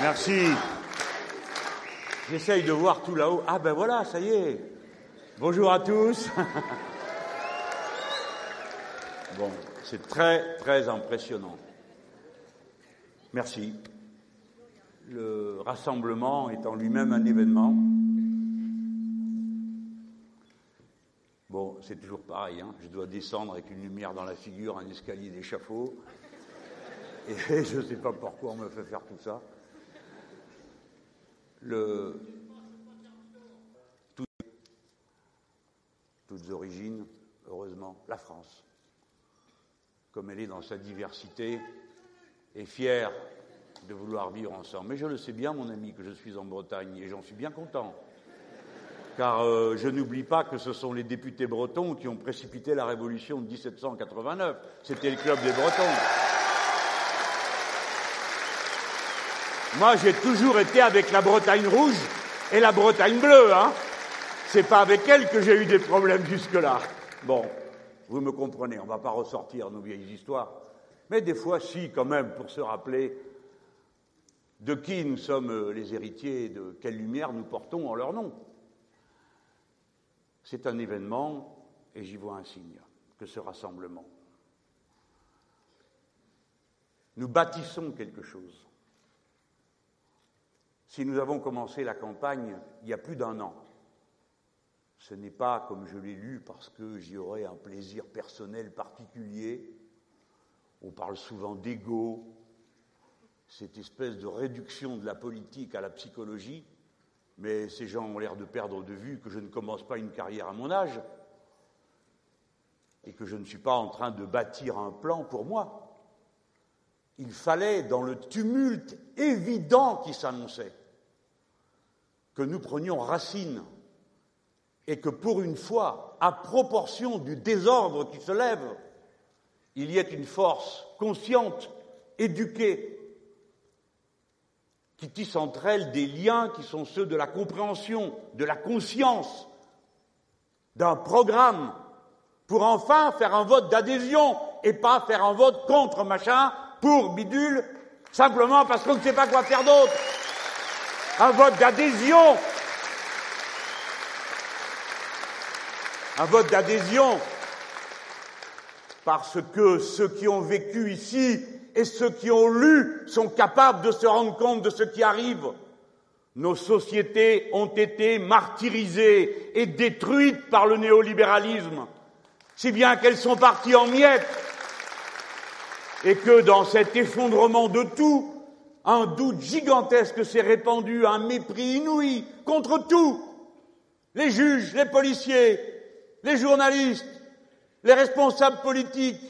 Merci. J'essaye de voir tout là-haut. Ah ben voilà, ça y est. Bonjour à tous. Bon, c'est très, très impressionnant. Merci. Le rassemblement est en lui-même un événement. Bon, c'est toujours pareil, hein. je dois descendre avec une lumière dans la figure, un escalier d'échafaud, et je ne sais pas pourquoi on me fait faire tout ça. Le... Toutes origines, heureusement, la France, comme elle est dans sa diversité, est fière de vouloir vivre ensemble. Mais je le sais bien, mon ami, que je suis en Bretagne, et j'en suis bien content car euh, je n'oublie pas que ce sont les députés bretons qui ont précipité la révolution de 1789. C'était le club des Bretons. Moi, j'ai toujours été avec la Bretagne rouge et la Bretagne bleue, hein. C'est pas avec elle que j'ai eu des problèmes jusque-là. Bon, vous me comprenez, on va pas ressortir nos vieilles histoires. Mais des fois, si, quand même, pour se rappeler de qui nous sommes euh, les héritiers, de quelle lumière nous portons en leur nom. C'est un événement, et j'y vois un signe, que ce rassemblement. Nous bâtissons quelque chose. Si nous avons commencé la campagne il y a plus d'un an, ce n'est pas, comme je l'ai lu, parce que j'y aurais un plaisir personnel particulier. On parle souvent d'ego, cette espèce de réduction de la politique à la psychologie mais ces gens ont l'air de perdre de vue que je ne commence pas une carrière à mon âge et que je ne suis pas en train de bâtir un plan pour moi. Il fallait, dans le tumulte évident qui s'annonçait, que nous prenions racine et que pour une fois, à proportion du désordre qui se lève, il y ait une force consciente, éduquée, qui tissent entre elles des liens qui sont ceux de la compréhension, de la conscience, d'un programme, pour enfin faire un vote d'adhésion et pas faire un vote contre machin, pour bidule, simplement parce qu'on ne sait pas quoi faire d'autre. Un vote d'adhésion. Un vote d'adhésion parce que ceux qui ont vécu ici et ceux qui ont lu sont capables de se rendre compte de ce qui arrive. Nos sociétés ont été martyrisées et détruites par le néolibéralisme, si bien qu'elles sont parties en miettes, et que dans cet effondrement de tout, un doute gigantesque s'est répandu, un mépris inouï contre tout. Les juges, les policiers, les journalistes, les responsables politiques,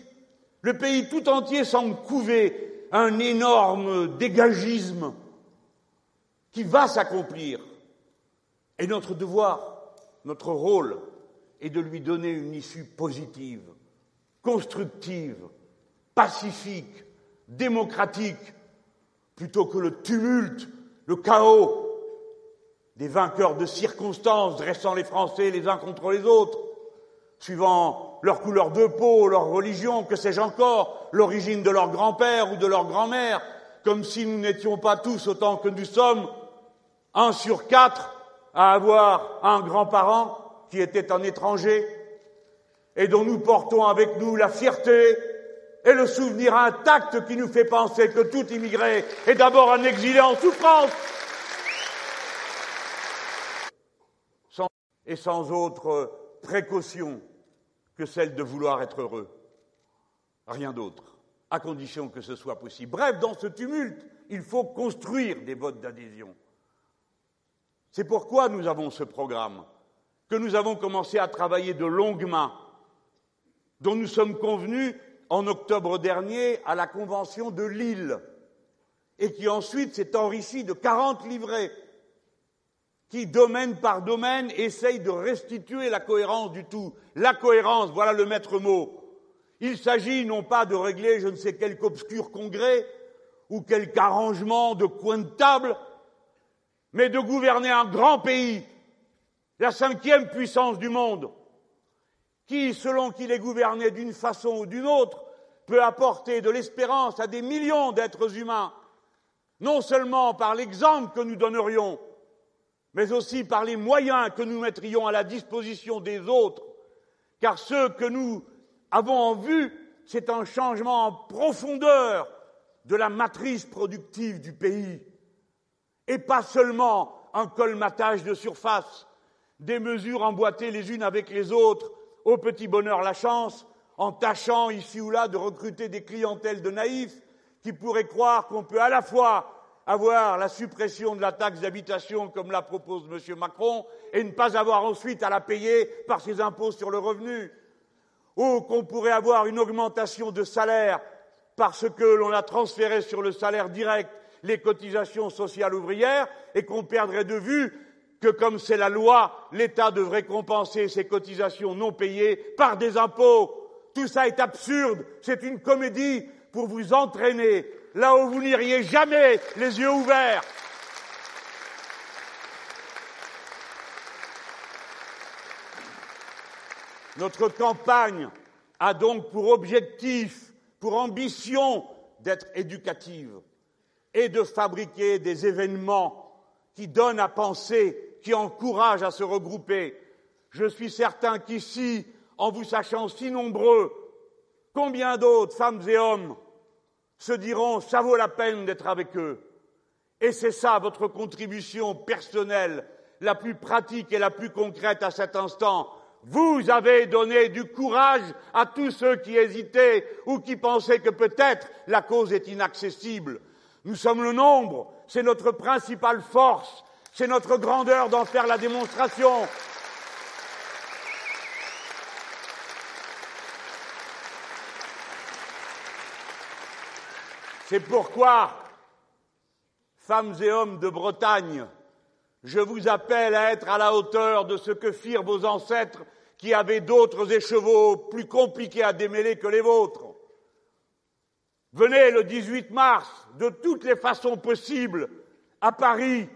le pays tout entier semble couver un énorme dégagisme qui va s'accomplir. Et notre devoir, notre rôle, est de lui donner une issue positive, constructive, pacifique, démocratique, plutôt que le tumulte, le chaos des vainqueurs de circonstances dressant les Français les uns contre les autres, suivant leur couleur de peau, leur religion, que sais-je encore, l'origine de leur grand-père ou de leur grand-mère, comme si nous n'étions pas tous autant que nous sommes, un sur quatre à avoir un grand-parent qui était un étranger et dont nous portons avec nous la fierté et le souvenir intact qui nous fait penser que tout immigré est d'abord un exilé en souffrance. et sans autre précaution que celle de vouloir être heureux. Rien d'autre, à condition que ce soit possible. Bref, dans ce tumulte, il faut construire des votes d'adhésion. C'est pourquoi nous avons ce programme, que nous avons commencé à travailler de longue main, dont nous sommes convenus en octobre dernier à la Convention de Lille, et qui ensuite s'est enrichi de 40 livrets qui, domaine par domaine, essaye de restituer la cohérence du tout. La cohérence, voilà le maître mot. Il s'agit non pas de régler je ne sais quel obscur congrès ou quelque arrangement de coin de table, mais de gouverner un grand pays, la cinquième puissance du monde, qui, selon qu'il est gouverné d'une façon ou d'une autre, peut apporter de l'espérance à des millions d'êtres humains, non seulement par l'exemple que nous donnerions, mais aussi par les moyens que nous mettrions à la disposition des autres, car ce que nous avons en vue, c'est un changement en profondeur de la matrice productive du pays, et pas seulement un colmatage de surface, des mesures emboîtées les unes avec les autres, au petit bonheur la chance, en tâchant ici ou là de recruter des clientèles de naïfs qui pourraient croire qu'on peut à la fois avoir la suppression de la taxe d'habitation comme la propose M. Macron et ne pas avoir ensuite à la payer par ses impôts sur le revenu, ou qu'on pourrait avoir une augmentation de salaire parce que l'on a transféré sur le salaire direct les cotisations sociales ouvrières et qu'on perdrait de vue que, comme c'est la loi, l'État devrait compenser ces cotisations non payées par des impôts. Tout ça est absurde, c'est une comédie pour vous entraîner là où vous n'iriez jamais les yeux ouverts. Notre campagne a donc pour objectif, pour ambition d'être éducative et de fabriquer des événements qui donnent à penser, qui encouragent à se regrouper. Je suis certain qu'ici, en vous sachant si nombreux, combien d'autres, femmes et hommes, se diront ça vaut la peine d'être avec eux. Et c'est ça votre contribution personnelle, la plus pratique et la plus concrète à cet instant. Vous avez donné du courage à tous ceux qui hésitaient ou qui pensaient que peut-être la cause est inaccessible. Nous sommes le nombre, c'est notre principale force, c'est notre grandeur d'en faire la démonstration. C'est pourquoi, femmes et hommes de Bretagne, je vous appelle à être à la hauteur de ce que firent vos ancêtres qui avaient d'autres écheveaux plus compliqués à démêler que les vôtres. Venez le 18 mars, de toutes les façons possibles, à Paris,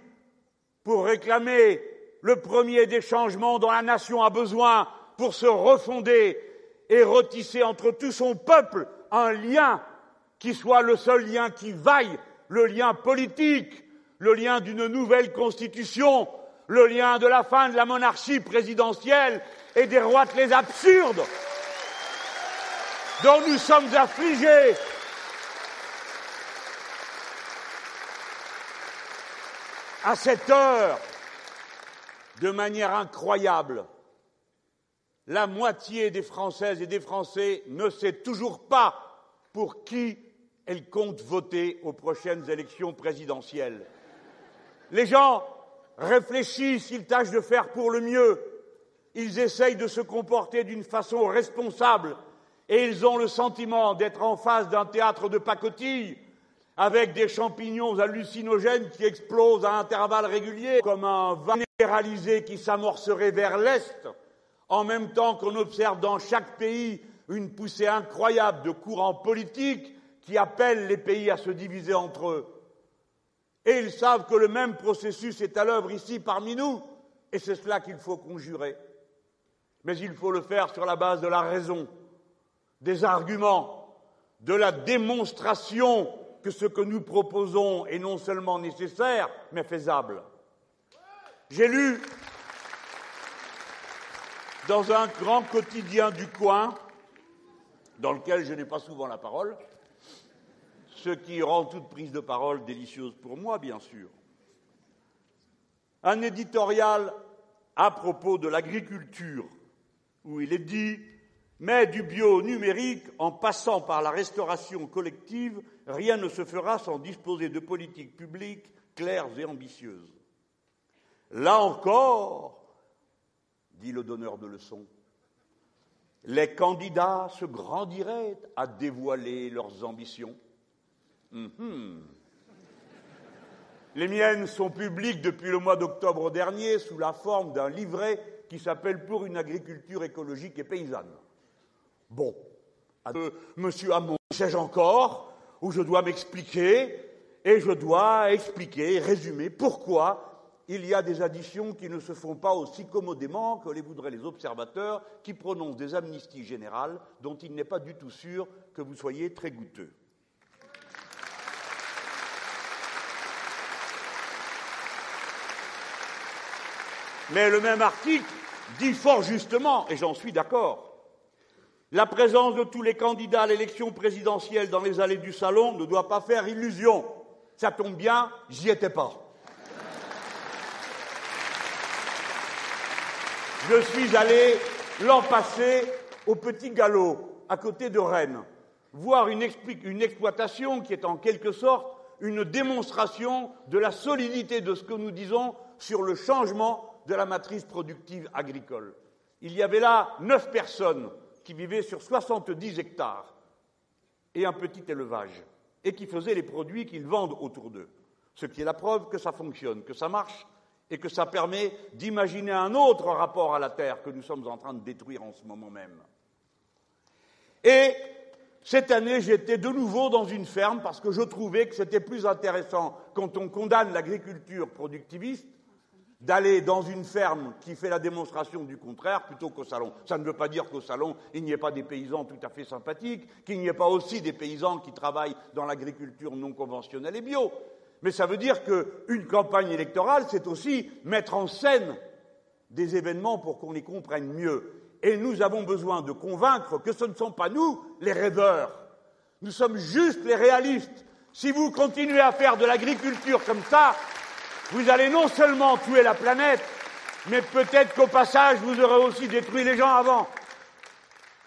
pour réclamer le premier des changements dont la nation a besoin pour se refonder et retisser entre tout son peuple un lien qui soit le seul lien qui vaille, le lien politique, le lien d'une nouvelle constitution, le lien de la fin de la monarchie présidentielle et des roitelets absurdes dont nous sommes affligés. À cette heure, de manière incroyable, la moitié des Françaises et des Français ne sait toujours pas pour qui elle compte voter aux prochaines élections présidentielles. Les gens réfléchissent, ils tâchent de faire pour le mieux, ils essayent de se comporter d'une façon responsable et ils ont le sentiment d'être en face d'un théâtre de pacotille avec des champignons hallucinogènes qui explosent à intervalles réguliers comme un vent généralisé qui s'amorcerait vers l'Est, en même temps qu'on observe dans chaque pays une poussée incroyable de courants politiques qui appellent les pays à se diviser entre eux. Et ils savent que le même processus est à l'œuvre ici parmi nous, et c'est cela qu'il faut conjurer. Mais il faut le faire sur la base de la raison, des arguments, de la démonstration que ce que nous proposons est non seulement nécessaire, mais faisable. J'ai lu dans un grand quotidien du coin, dans lequel je n'ai pas souvent la parole, ce qui rend toute prise de parole délicieuse pour moi, bien sûr. Un éditorial à propos de l'agriculture, où il est dit Mais du bio numérique, en passant par la restauration collective, rien ne se fera sans disposer de politiques publiques claires et ambitieuses. Là encore, dit le donneur de leçons, les candidats se grandiraient à dévoiler leurs ambitions. Mhm. Les miennes sont publiques depuis le mois d'octobre dernier sous la forme d'un livret qui s'appelle Pour une agriculture écologique et paysanne. Bon, monsieur Hamon, sais-je encore, où je dois m'expliquer, et je dois expliquer, résumer pourquoi il y a des additions qui ne se font pas aussi commodément que les voudraient les observateurs qui prononcent des amnisties générales dont il n'est pas du tout sûr que vous soyez très goûteux. Mais le même article dit fort justement, et j'en suis d'accord, la présence de tous les candidats à l'élection présidentielle dans les allées du salon ne doit pas faire illusion. Ça tombe bien, j'y étais pas. Je suis allé l'an passé au Petit Galop, à côté de Rennes, voir une, une, exploitation qui est en quelque sorte une démonstration de la solidité de ce que nous disons sur le changement de la matrice productive agricole. Il y avait là neuf personnes qui vivaient sur 70 hectares et un petit élevage, et qui faisaient les produits qu'ils vendent autour d'eux. Ce qui est la preuve que ça fonctionne, que ça marche, et que ça permet d'imaginer un autre rapport à la Terre que nous sommes en train de détruire en ce moment même. Et cette année, j'étais de nouveau dans une ferme parce que je trouvais que c'était plus intéressant quand on condamne l'agriculture productiviste d'aller dans une ferme qui fait la démonstration du contraire plutôt qu'au salon. Ça ne veut pas dire qu'au salon, il n'y ait pas des paysans tout à fait sympathiques, qu'il n'y ait pas aussi des paysans qui travaillent dans l'agriculture non conventionnelle et bio. Mais ça veut dire qu'une campagne électorale, c'est aussi mettre en scène des événements pour qu'on les comprenne mieux. Et nous avons besoin de convaincre que ce ne sont pas nous les rêveurs. Nous sommes juste les réalistes. Si vous continuez à faire de l'agriculture comme ça, vous allez non seulement tuer la planète, mais peut-être qu'au passage, vous aurez aussi détruit les gens avant.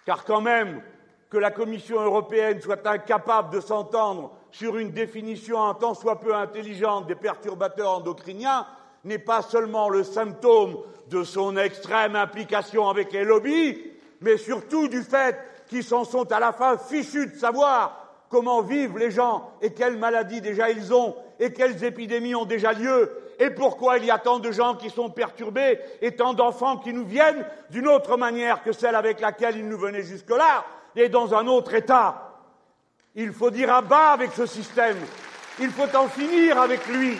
Car quand même, que la Commission européenne soit incapable de s'entendre sur une définition un tant soit peu intelligente des perturbateurs endocriniens n'est pas seulement le symptôme de son extrême implication avec les lobbies, mais surtout du fait qu'ils s'en sont à la fin fichus de savoir comment vivent les gens et quelles maladies déjà ils ont et quelles épidémies ont déjà lieu et pourquoi il y a tant de gens qui sont perturbés et tant d'enfants qui nous viennent d'une autre manière que celle avec laquelle ils nous venaient jusque-là et dans un autre état. Il faut dire à bas avec ce système. Il faut en finir avec lui.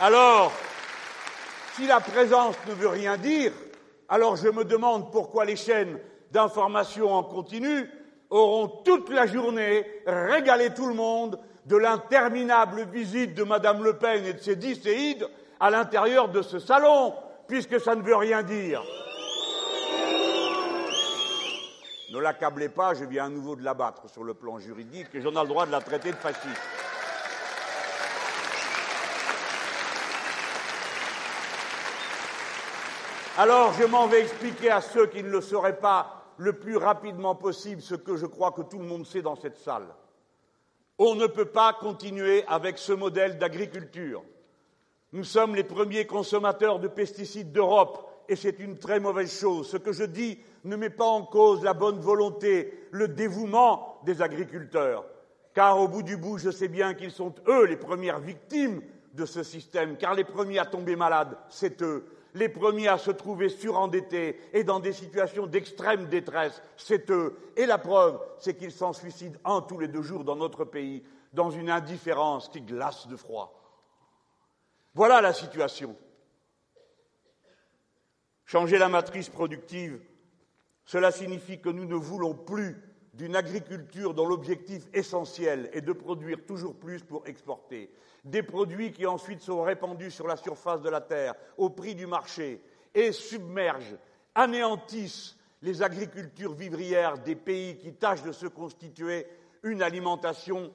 Alors, si la présence ne veut rien dire, alors je me demande pourquoi les chaînes d'information en continu auront toute la journée régalé tout le monde de l'interminable visite de Madame Le Pen et de ses dix séides à l'intérieur de ce salon, puisque ça ne veut rien dire. Ne l'accablez pas, je viens à nouveau de l'abattre sur le plan juridique et j'en ai le droit de la traiter de fasciste. Alors je m'en vais expliquer à ceux qui ne le sauraient pas le plus rapidement possible ce que je crois que tout le monde sait dans cette salle. On ne peut pas continuer avec ce modèle d'agriculture. Nous sommes les premiers consommateurs de pesticides d'Europe et c'est une très mauvaise chose. Ce que je dis ne met pas en cause la bonne volonté, le dévouement des agriculteurs, car au bout du bout, je sais bien qu'ils sont eux les premières victimes de ce système, car les premiers à tomber malades, c'est eux. Les premiers à se trouver surendettés et dans des situations d'extrême détresse, c'est eux. Et la preuve, c'est qu'ils s'en suicident un tous les deux jours dans notre pays, dans une indifférence qui glace de froid. Voilà la situation. Changer la matrice productive, cela signifie que nous ne voulons plus d'une agriculture dont l'objectif essentiel est de produire toujours plus pour exporter, des produits qui ensuite sont répandus sur la surface de la terre au prix du marché et submergent, anéantissent les agricultures vivrières des pays qui tâchent de se constituer une alimentation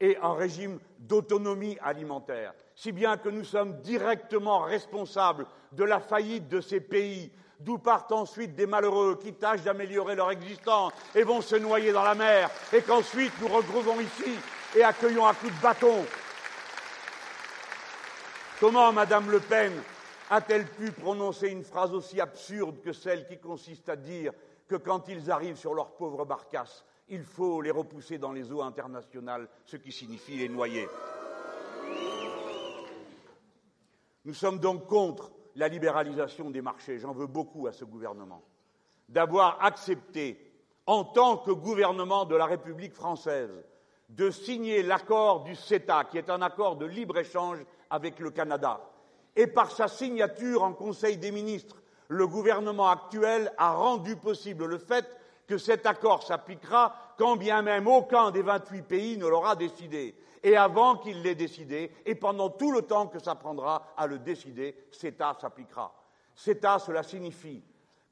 et un régime d'autonomie alimentaire, si bien que nous sommes directement responsables de la faillite de ces pays, d'où partent ensuite des malheureux qui tâchent d'améliorer leur existence et vont se noyer dans la mer, et qu'ensuite nous retrouvons ici et accueillons à coups de bâton. Comment Madame Le Pen a-t-elle pu prononcer une phrase aussi absurde que celle qui consiste à dire que quand ils arrivent sur leur pauvre barcasse, il faut les repousser dans les eaux internationales, ce qui signifie les noyer? Nous sommes donc contre la libéralisation des marchés. J'en veux beaucoup à ce gouvernement d'avoir accepté, en tant que gouvernement de la République française, de signer l'accord du CETA, qui est un accord de libre-échange avec le Canada. Et par sa signature en Conseil des ministres, le gouvernement actuel a rendu possible le fait que cet accord s'appliquera quand bien même aucun des 28 pays ne l'aura décidé. Et avant qu'il l'ait décidé, et pendant tout le temps que ça prendra à le décider, CETA s'appliquera. CETA, cela signifie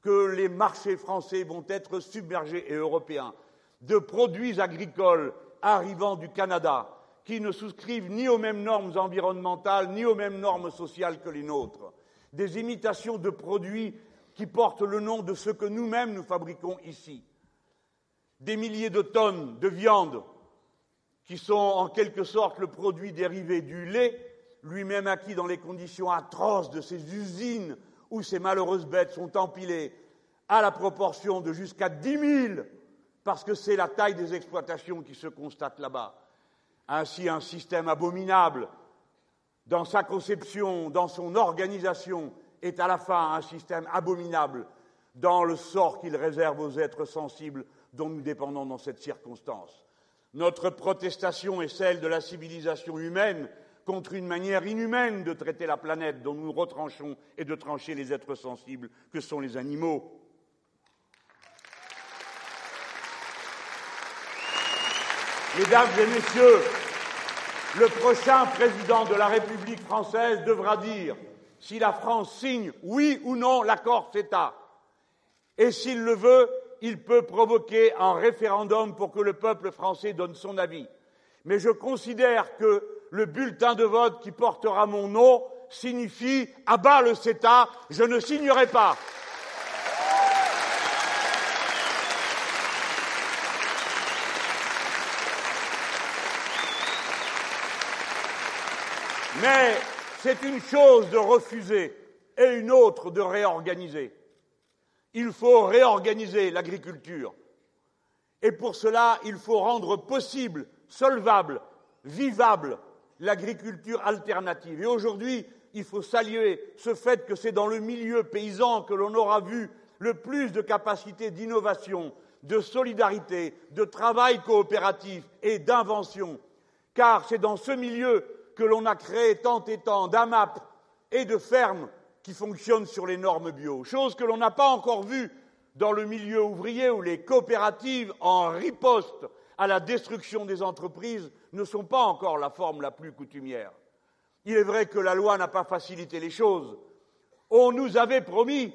que les marchés français vont être submergés et européens de produits agricoles arrivant du Canada qui ne souscrivent ni aux mêmes normes environnementales ni aux mêmes normes sociales que les nôtres, des imitations de produits qui portent le nom de ce que nous-mêmes nous fabriquons ici, des milliers de tonnes de viande qui sont en quelque sorte le produit dérivé du lait, lui-même acquis dans les conditions atroces de ces usines où ces malheureuses bêtes sont empilées à la proportion de jusqu'à dix mille, parce que c'est la taille des exploitations qui se constate là-bas. Ainsi, un système abominable dans sa conception, dans son organisation, est à la fin un système abominable dans le sort qu'il réserve aux êtres sensibles dont nous dépendons dans cette circonstance. Notre protestation est celle de la civilisation humaine contre une manière inhumaine de traiter la planète dont nous retranchons et de trancher les êtres sensibles que sont les animaux. Mesdames et Messieurs, le prochain président de la République française devra dire si la France signe oui ou non l'accord CETA. Et s'il le veut, il peut provoquer un référendum pour que le peuple français donne son avis. Mais je considère que le bulletin de vote qui portera mon nom signifie à le CETA, je ne signerai pas. Mais c'est une chose de refuser et une autre de réorganiser. Il faut réorganiser l'agriculture. Et pour cela, il faut rendre possible, solvable, vivable l'agriculture alternative. Et aujourd'hui, il faut saluer ce fait que c'est dans le milieu paysan que l'on aura vu le plus de capacités d'innovation, de solidarité, de travail coopératif et d'invention. Car c'est dans ce milieu que l'on a créé tant et tant d'AMAP et de fermes qui fonctionnent sur les normes bio, chose que l'on n'a pas encore vue dans le milieu ouvrier où les coopératives, en riposte à la destruction des entreprises, ne sont pas encore la forme la plus coutumière. Il est vrai que la loi n'a pas facilité les choses. On nous avait promis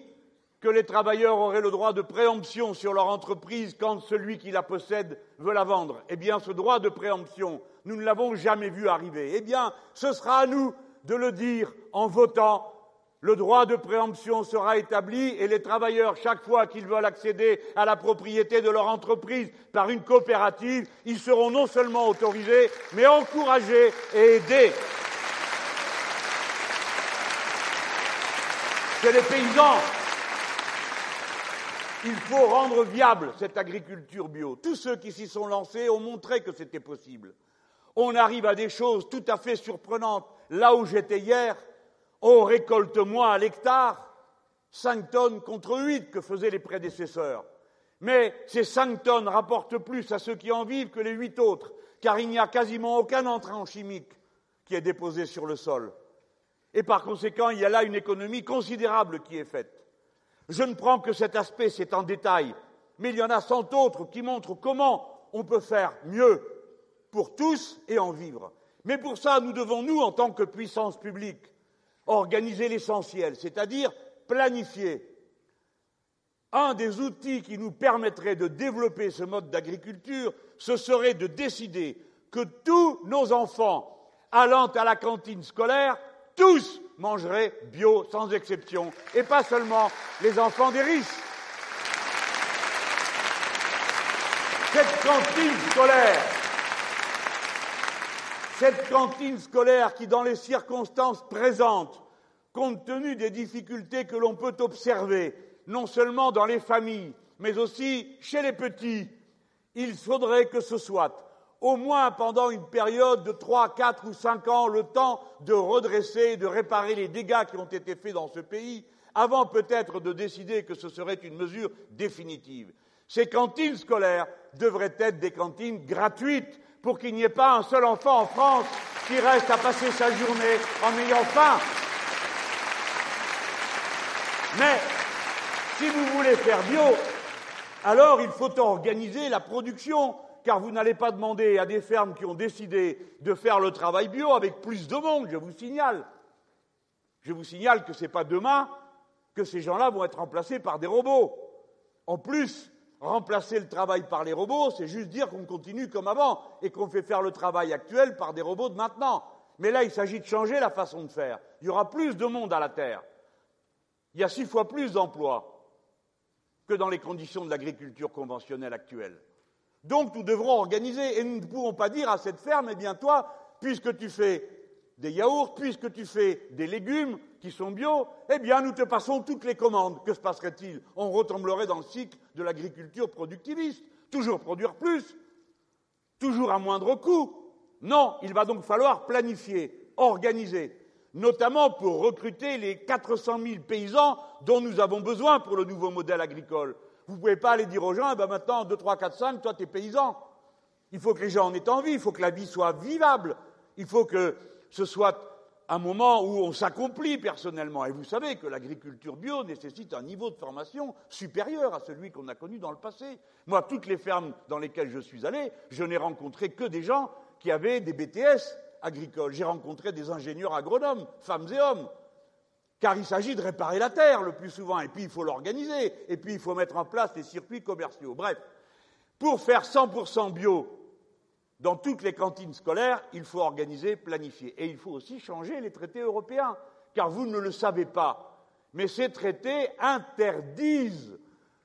que les travailleurs auraient le droit de préemption sur leur entreprise quand celui qui la possède veut la vendre. Eh bien, ce droit de préemption, nous ne l'avons jamais vu arriver. Eh bien, ce sera à nous de le dire en votant. Le droit de préemption sera établi et les travailleurs, chaque fois qu'ils veulent accéder à la propriété de leur entreprise par une coopérative, ils seront non seulement autorisés, mais encouragés et aidés. C'est les paysans. Il faut rendre viable cette agriculture bio. Tous ceux qui s'y sont lancés ont montré que c'était possible on arrive à des choses tout à fait surprenantes. Là où j'étais hier, on récolte moins à l'hectare, 5 tonnes contre 8 que faisaient les prédécesseurs. Mais ces 5 tonnes rapportent plus à ceux qui en vivent que les 8 autres, car il n'y a quasiment aucun entrant chimique qui est déposé sur le sol. Et par conséquent, il y a là une économie considérable qui est faite. Je ne prends que cet aspect, c'est en détail, mais il y en a cent autres qui montrent comment on peut faire mieux pour tous et en vivre. Mais pour ça, nous devons, nous, en tant que puissance publique, organiser l'essentiel, c'est-à-dire planifier. Un des outils qui nous permettrait de développer ce mode d'agriculture, ce serait de décider que tous nos enfants allant à la cantine scolaire, tous mangeraient bio sans exception, et pas seulement les enfants des riches. Cette cantine scolaire cette cantine scolaire qui, dans les circonstances présentes, compte tenu des difficultés que l'on peut observer, non seulement dans les familles, mais aussi chez les petits, il faudrait que ce soit, au moins pendant une période de trois, quatre ou cinq ans, le temps de redresser et de réparer les dégâts qui ont été faits dans ce pays, avant peut-être de décider que ce serait une mesure définitive. Ces cantines scolaires devraient être des cantines gratuites pour qu'il n'y ait pas un seul enfant en France qui reste à passer sa journée en ayant faim. Mais si vous voulez faire bio, alors il faut organiser la production, car vous n'allez pas demander à des fermes qui ont décidé de faire le travail bio avec plus de monde, je vous signale. Je vous signale que ce n'est pas demain que ces gens-là vont être remplacés par des robots. En plus, remplacer le travail par les robots, c'est juste dire qu'on continue comme avant et qu'on fait faire le travail actuel par des robots de maintenant. Mais là, il s'agit de changer la façon de faire. Il y aura plus de monde à la Terre. Il y a six fois plus d'emplois que dans les conditions de l'agriculture conventionnelle actuelle. Donc nous devrons organiser et nous ne pouvons pas dire à cette ferme, eh bien toi, puisque tu fais des yaourts, puisque tu fais des légumes qui sont bio, eh bien nous te passons toutes les commandes. Que se passerait-il? On retomberait dans le cycle de l'agriculture productiviste, toujours produire plus, toujours à moindre coût. Non, il va donc falloir planifier, organiser, notamment pour recruter les 400 000 paysans dont nous avons besoin pour le nouveau modèle agricole. Vous ne pouvez pas aller dire aux gens, eh ben maintenant, 2, 3, 4, 5, toi, tu es paysan. Il faut que les gens en aient envie, il faut que la vie soit vivable, il faut que ce soit un moment où on s'accomplit personnellement. Et vous savez que l'agriculture bio nécessite un niveau de formation supérieur à celui qu'on a connu dans le passé. Moi, toutes les fermes dans lesquelles je suis allé, je n'ai rencontré que des gens qui avaient des BTS agricoles. J'ai rencontré des ingénieurs agronomes, femmes et hommes. Car il s'agit de réparer la terre le plus souvent, et puis il faut l'organiser, et puis il faut mettre en place les circuits commerciaux. Bref, pour faire 100% bio dans toutes les cantines scolaires, il faut organiser, planifier. Et il faut aussi changer les traités européens, car vous ne le savez pas, mais ces traités interdisent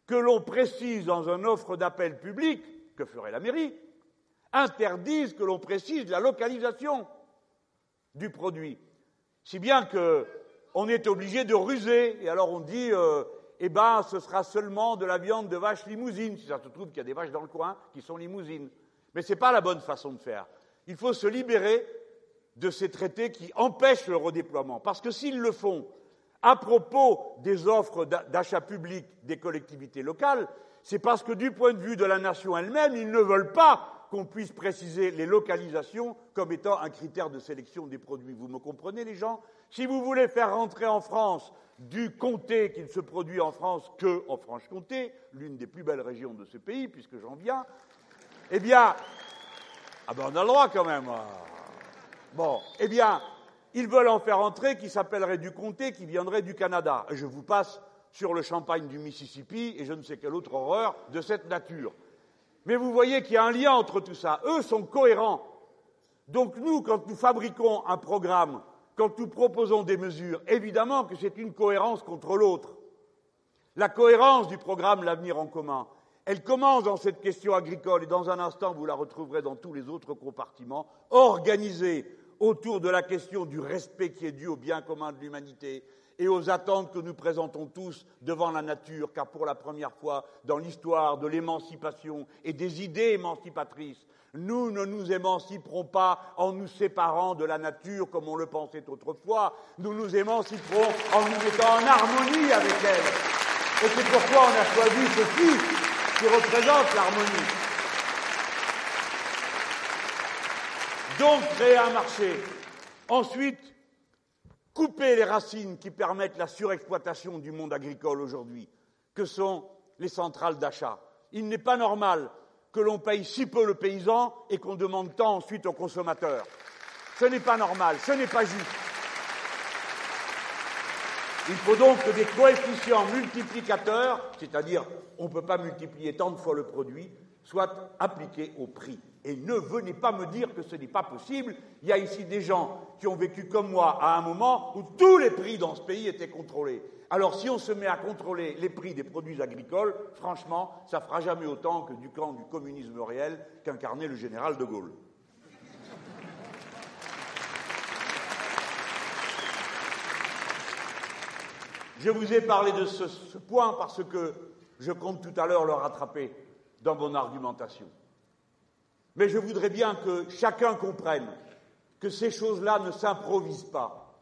que l'on précise dans une offre d'appel public, que ferait la mairie, interdisent que l'on précise la localisation du produit. Si bien qu'on est obligé de ruser, et alors on dit, euh, eh ben, ce sera seulement de la viande de vache limousine, si ça se trouve qu'il y a des vaches dans le coin qui sont limousines. Mais ce n'est pas la bonne façon de faire. Il faut se libérer de ces traités qui empêchent le redéploiement. Parce que s'ils le font à propos des offres d'achat public des collectivités locales, c'est parce que du point de vue de la nation elle-même, ils ne veulent pas qu'on puisse préciser les localisations comme étant un critère de sélection des produits. Vous me comprenez, les gens? Si vous voulez faire rentrer en France du comté qui ne se produit en France que en Franche-Comté, l'une des plus belles régions de ce pays, puisque j'en viens, eh bien, ah ben on a le droit quand même. Hein. Bon, eh bien, ils veulent en faire entrer qui s'appellerait du comté, qui viendrait du Canada. Je vous passe sur le champagne du Mississippi et je ne sais quelle autre horreur de cette nature. Mais vous voyez qu'il y a un lien entre tout ça. Eux sont cohérents. Donc nous, quand nous fabriquons un programme, quand nous proposons des mesures, évidemment que c'est une cohérence contre l'autre. La cohérence du programme L'avenir en commun, elle commence dans cette question agricole et dans un instant vous la retrouverez dans tous les autres compartiments, organisée autour de la question du respect qui est dû au bien commun de l'humanité, et aux attentes que nous présentons tous devant la nature, car pour la première fois dans l'histoire de l'émancipation et des idées émancipatrices, nous ne nous émanciperons pas en nous séparant de la nature comme on le pensait autrefois, nous nous émanciperons en nous mettant en harmonie avec elle. Et c'est pourquoi on a choisi ceci qui représente l'harmonie. Donc créer un marché. Ensuite, couper les racines qui permettent la surexploitation du monde agricole aujourd'hui, que sont les centrales d'achat. Il n'est pas normal que l'on paye si peu le paysan et qu'on demande tant ensuite aux consommateurs. Ce n'est pas normal, ce n'est pas juste. Il faut donc que des coefficients multiplicateurs, c'est-à-dire on ne peut pas multiplier tant de fois le produit, soient appliqués au prix. Et ne venez pas me dire que ce n'est pas possible. Il y a ici des gens qui ont vécu comme moi à un moment où tous les prix dans ce pays étaient contrôlés. Alors si on se met à contrôler les prix des produits agricoles, franchement, ça ne fera jamais autant que du camp du communisme réel qu'incarnait le général de Gaulle. Je vous ai parlé de ce, point parce que je compte tout à l'heure le rattraper dans mon argumentation. Mais je voudrais bien que chacun comprenne que ces choses-là ne s'improvisent pas.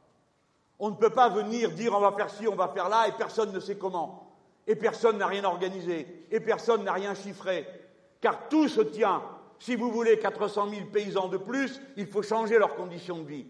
On ne peut pas venir dire on va faire ci, on va faire là, et personne ne sait comment. Et personne n'a rien organisé, et personne n'a rien chiffré. Car tout se tient. Si vous voulez 400 000 paysans de plus, il faut changer leurs conditions de vie.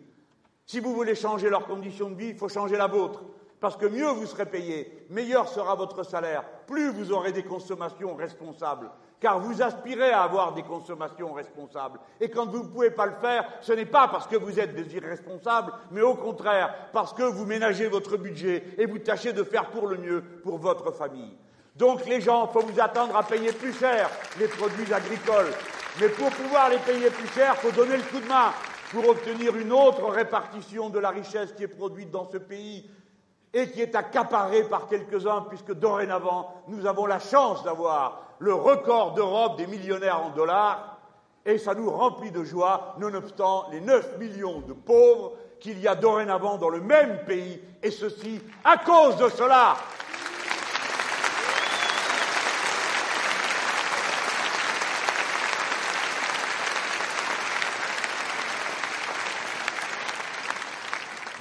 Si vous voulez changer leurs conditions de vie, il faut changer la vôtre. Parce que mieux vous serez payé, meilleur sera votre salaire, plus vous aurez des consommations responsables. Car vous aspirez à avoir des consommations responsables. Et quand vous ne pouvez pas le faire, ce n'est pas parce que vous êtes des irresponsables, mais au contraire, parce que vous ménagez votre budget et vous tâchez de faire pour le mieux pour votre famille. Donc les gens, il faut vous attendre à payer plus cher les produits agricoles. Mais pour pouvoir les payer plus cher, il faut donner le coup de main pour obtenir une autre répartition de la richesse qui est produite dans ce pays et qui est accaparée par quelques-uns, puisque dorénavant, nous avons la chance d'avoir le record d'Europe des millionnaires en dollars, et ça nous remplit de joie, nonobstant les 9 millions de pauvres qu'il y a dorénavant dans le même pays, et ceci à cause de cela.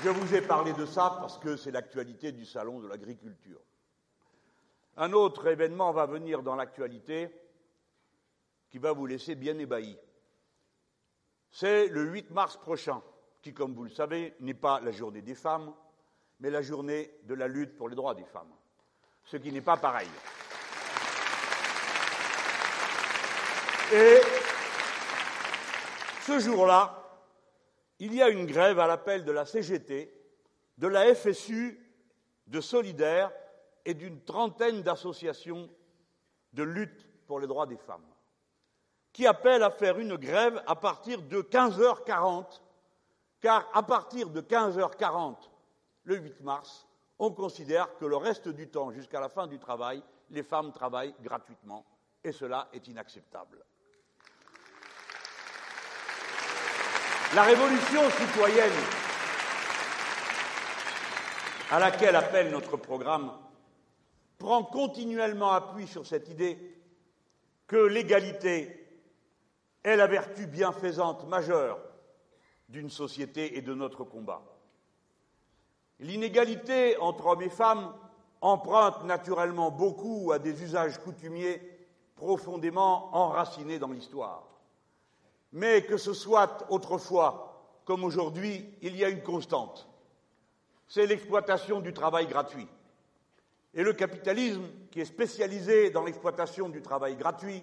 Je vous ai parlé de ça parce que c'est l'actualité du salon de l'agriculture. Un autre événement va venir dans l'actualité qui va vous laisser bien ébahi. C'est le 8 mars prochain, qui, comme vous le savez, n'est pas la journée des femmes, mais la journée de la lutte pour les droits des femmes, ce qui n'est pas pareil. Et ce jour-là, il y a une grève à l'appel de la CGT, de la FSU, de Solidaire et d'une trentaine d'associations de lutte pour les droits des femmes, qui appellent à faire une grève à partir de 15h40, car à partir de 15h40, le 8 mars, on considère que le reste du temps, jusqu'à la fin du travail, les femmes travaillent gratuitement, et cela est inacceptable. La révolution citoyenne à laquelle appelle notre programme prend continuellement appui sur cette idée que l'égalité est la vertu bienfaisante majeure d'une société et de notre combat. L'inégalité entre hommes et femmes emprunte naturellement beaucoup à des usages coutumiers profondément enracinés dans l'histoire. Mais que ce soit autrefois comme aujourd'hui, il y a une constante. C'est l'exploitation du travail gratuit. Et le capitalisme, qui est spécialisé dans l'exploitation du travail gratuit,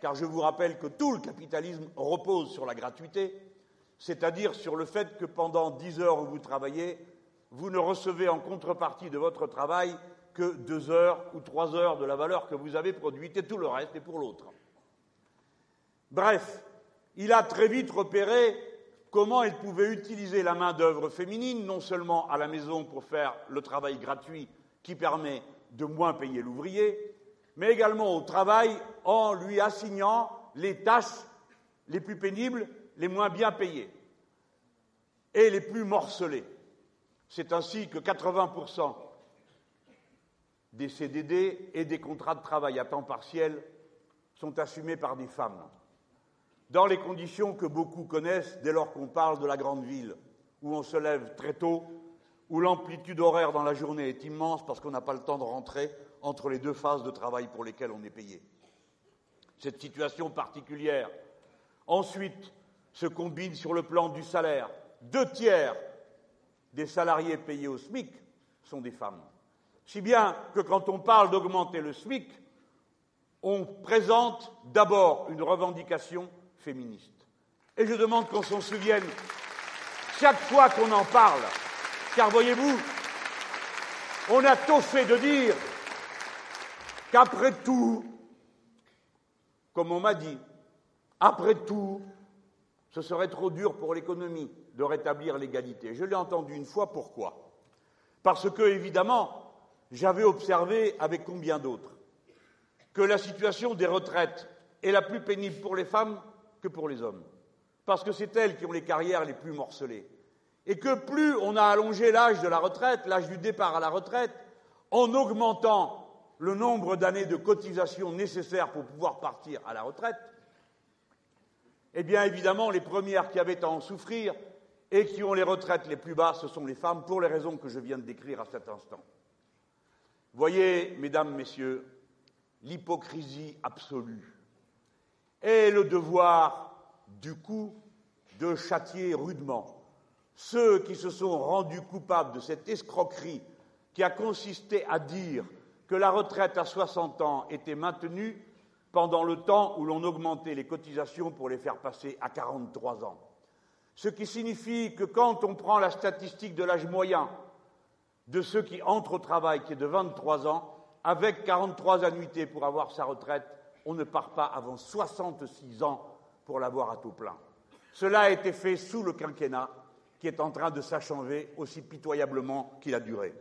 car je vous rappelle que tout le capitalisme repose sur la gratuité, c'est-à-dire sur le fait que pendant dix heures où vous travaillez, vous ne recevez en contrepartie de votre travail que deux heures ou trois heures de la valeur que vous avez produite et tout le reste est pour l'autre. Bref, il a très vite repéré comment il pouvait utiliser la main-d'œuvre féminine, non seulement à la maison pour faire le travail gratuit qui permet de moins payer l'ouvrier, mais également au travail en lui assignant les tâches les plus pénibles, les moins bien payées et les plus morcelées. C'est ainsi que 80% des CDD et des contrats de travail à temps partiel sont assumés par des femmes dans les conditions que beaucoup connaissent dès lors qu'on parle de la grande ville, où on se lève très tôt, où l'amplitude horaire dans la journée est immense parce qu'on n'a pas le temps de rentrer entre les deux phases de travail pour lesquelles on est payé. Cette situation particulière, ensuite, se combine sur le plan du salaire. Deux tiers des salariés payés au SMIC sont des femmes. Si bien que quand on parle d'augmenter le SMIC, on présente d'abord une revendication féministe. Et je demande qu'on s'en souvienne chaque fois qu'on en parle, car voyez-vous, on a tôt fait de dire qu'après tout, comme on m'a dit, après tout, ce serait trop dur pour l'économie de rétablir l'égalité. Je l'ai entendu une fois, pourquoi? Parce que, évidemment, j'avais observé avec combien d'autres que la situation des retraites est la plus pénible pour les femmes que pour les hommes, parce que c'est elles qui ont les carrières les plus morcelées. Et que plus on a allongé l'âge de la retraite, l'âge du départ à la retraite, en augmentant le nombre d'années de cotisation nécessaires pour pouvoir partir à la retraite, eh bien évidemment, les premières qui avaient à en souffrir et qui ont les retraites les plus basses, ce sont les femmes, pour les raisons que je viens de décrire à cet instant. Voyez, mesdames, messieurs, l'hypocrisie absolue et le devoir, du coup, de châtier rudement ceux qui se sont rendus coupables de cette escroquerie qui a consisté à dire que la retraite à 60 ans était maintenue pendant le temps où l'on augmentait les cotisations pour les faire passer à 43 ans. Ce qui signifie que quand on prend la statistique de l'âge moyen de ceux qui entrent au travail, qui est de 23 ans, avec 43 annuités pour avoir sa retraite, on ne part pas avant 66 ans pour l'avoir à tout plein. Cela a été fait sous le quinquennat qui est en train de s'achever aussi pitoyablement qu'il a duré.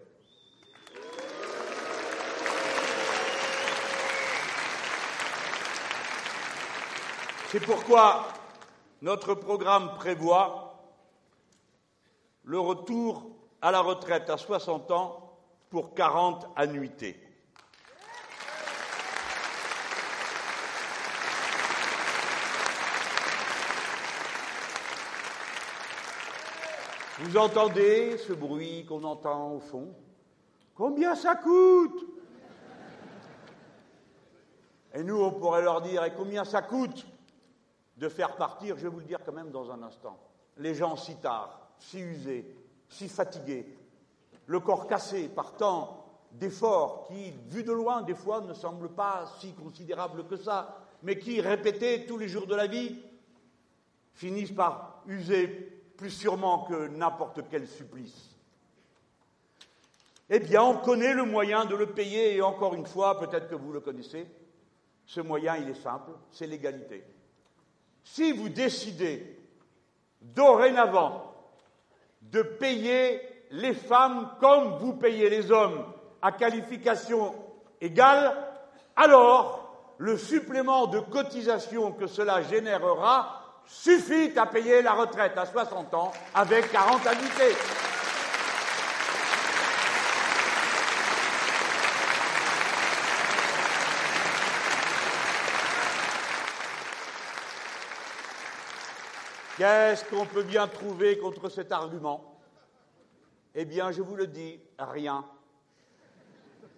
C'est pourquoi notre programme prévoit le retour à la retraite à 60 ans pour 40 annuités. Vous entendez ce bruit qu'on entend au fond? Combien ça coûte? Et nous, on pourrait leur dire, et combien ça coûte de faire partir, je vais vous le dire quand même dans un instant, les gens si tard, si usés, si fatigués, le corps cassé par tant d'efforts qui, vus de loin, des fois ne semblent pas si considérables que ça, mais qui, répétés tous les jours de la vie, finissent par user plus sûrement que n'importe quel supplice. Eh bien, on connaît le moyen de le payer, et encore une fois, peut-être que vous le connaissez, ce moyen, il est simple, c'est l'égalité. Si vous décidez dorénavant de payer les femmes comme vous payez les hommes à qualification égale, alors le supplément de cotisation que cela générera suffit à payer la retraite à 60 ans avec 40 annuités. Qu'est-ce qu'on peut bien trouver contre cet argument? Eh bien, je vous le dis, rien.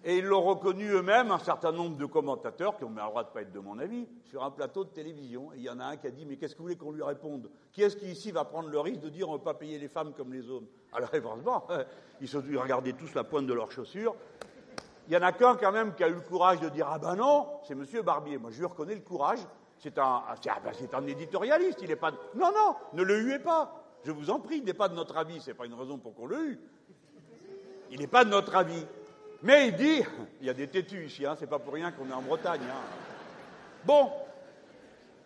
Et ils l'ont reconnu eux-mêmes, un certain nombre de commentateurs, qui ont le droit de ne pas être de mon avis, sur un plateau de télévision. Et il y en a un qui a dit Mais qu'est-ce que vous voulez qu'on lui réponde? Qui est-ce qui ici va prendre le risque de dire On ne va pas payer les femmes comme les hommes? Alors, franchement, ils, sont, ils regardaient tous la pointe de leurs chaussures. Il y en a qu'un quand même qui a eu le courage de dire Ah ben non, c'est Monsieur Barbier. Moi, je lui reconnais le courage. C'est un, ah, ben, c'est un éditorialiste. Il n'est pas. Non, non, ne le huez pas. Je vous en prie, il n'est pas de notre avis. Ce n'est pas une raison pour qu'on le hue. Il n'est pas de notre avis. Mais il dit, il y a des têtus ici, hein, c'est pas pour rien qu'on est en Bretagne. Hein. Bon,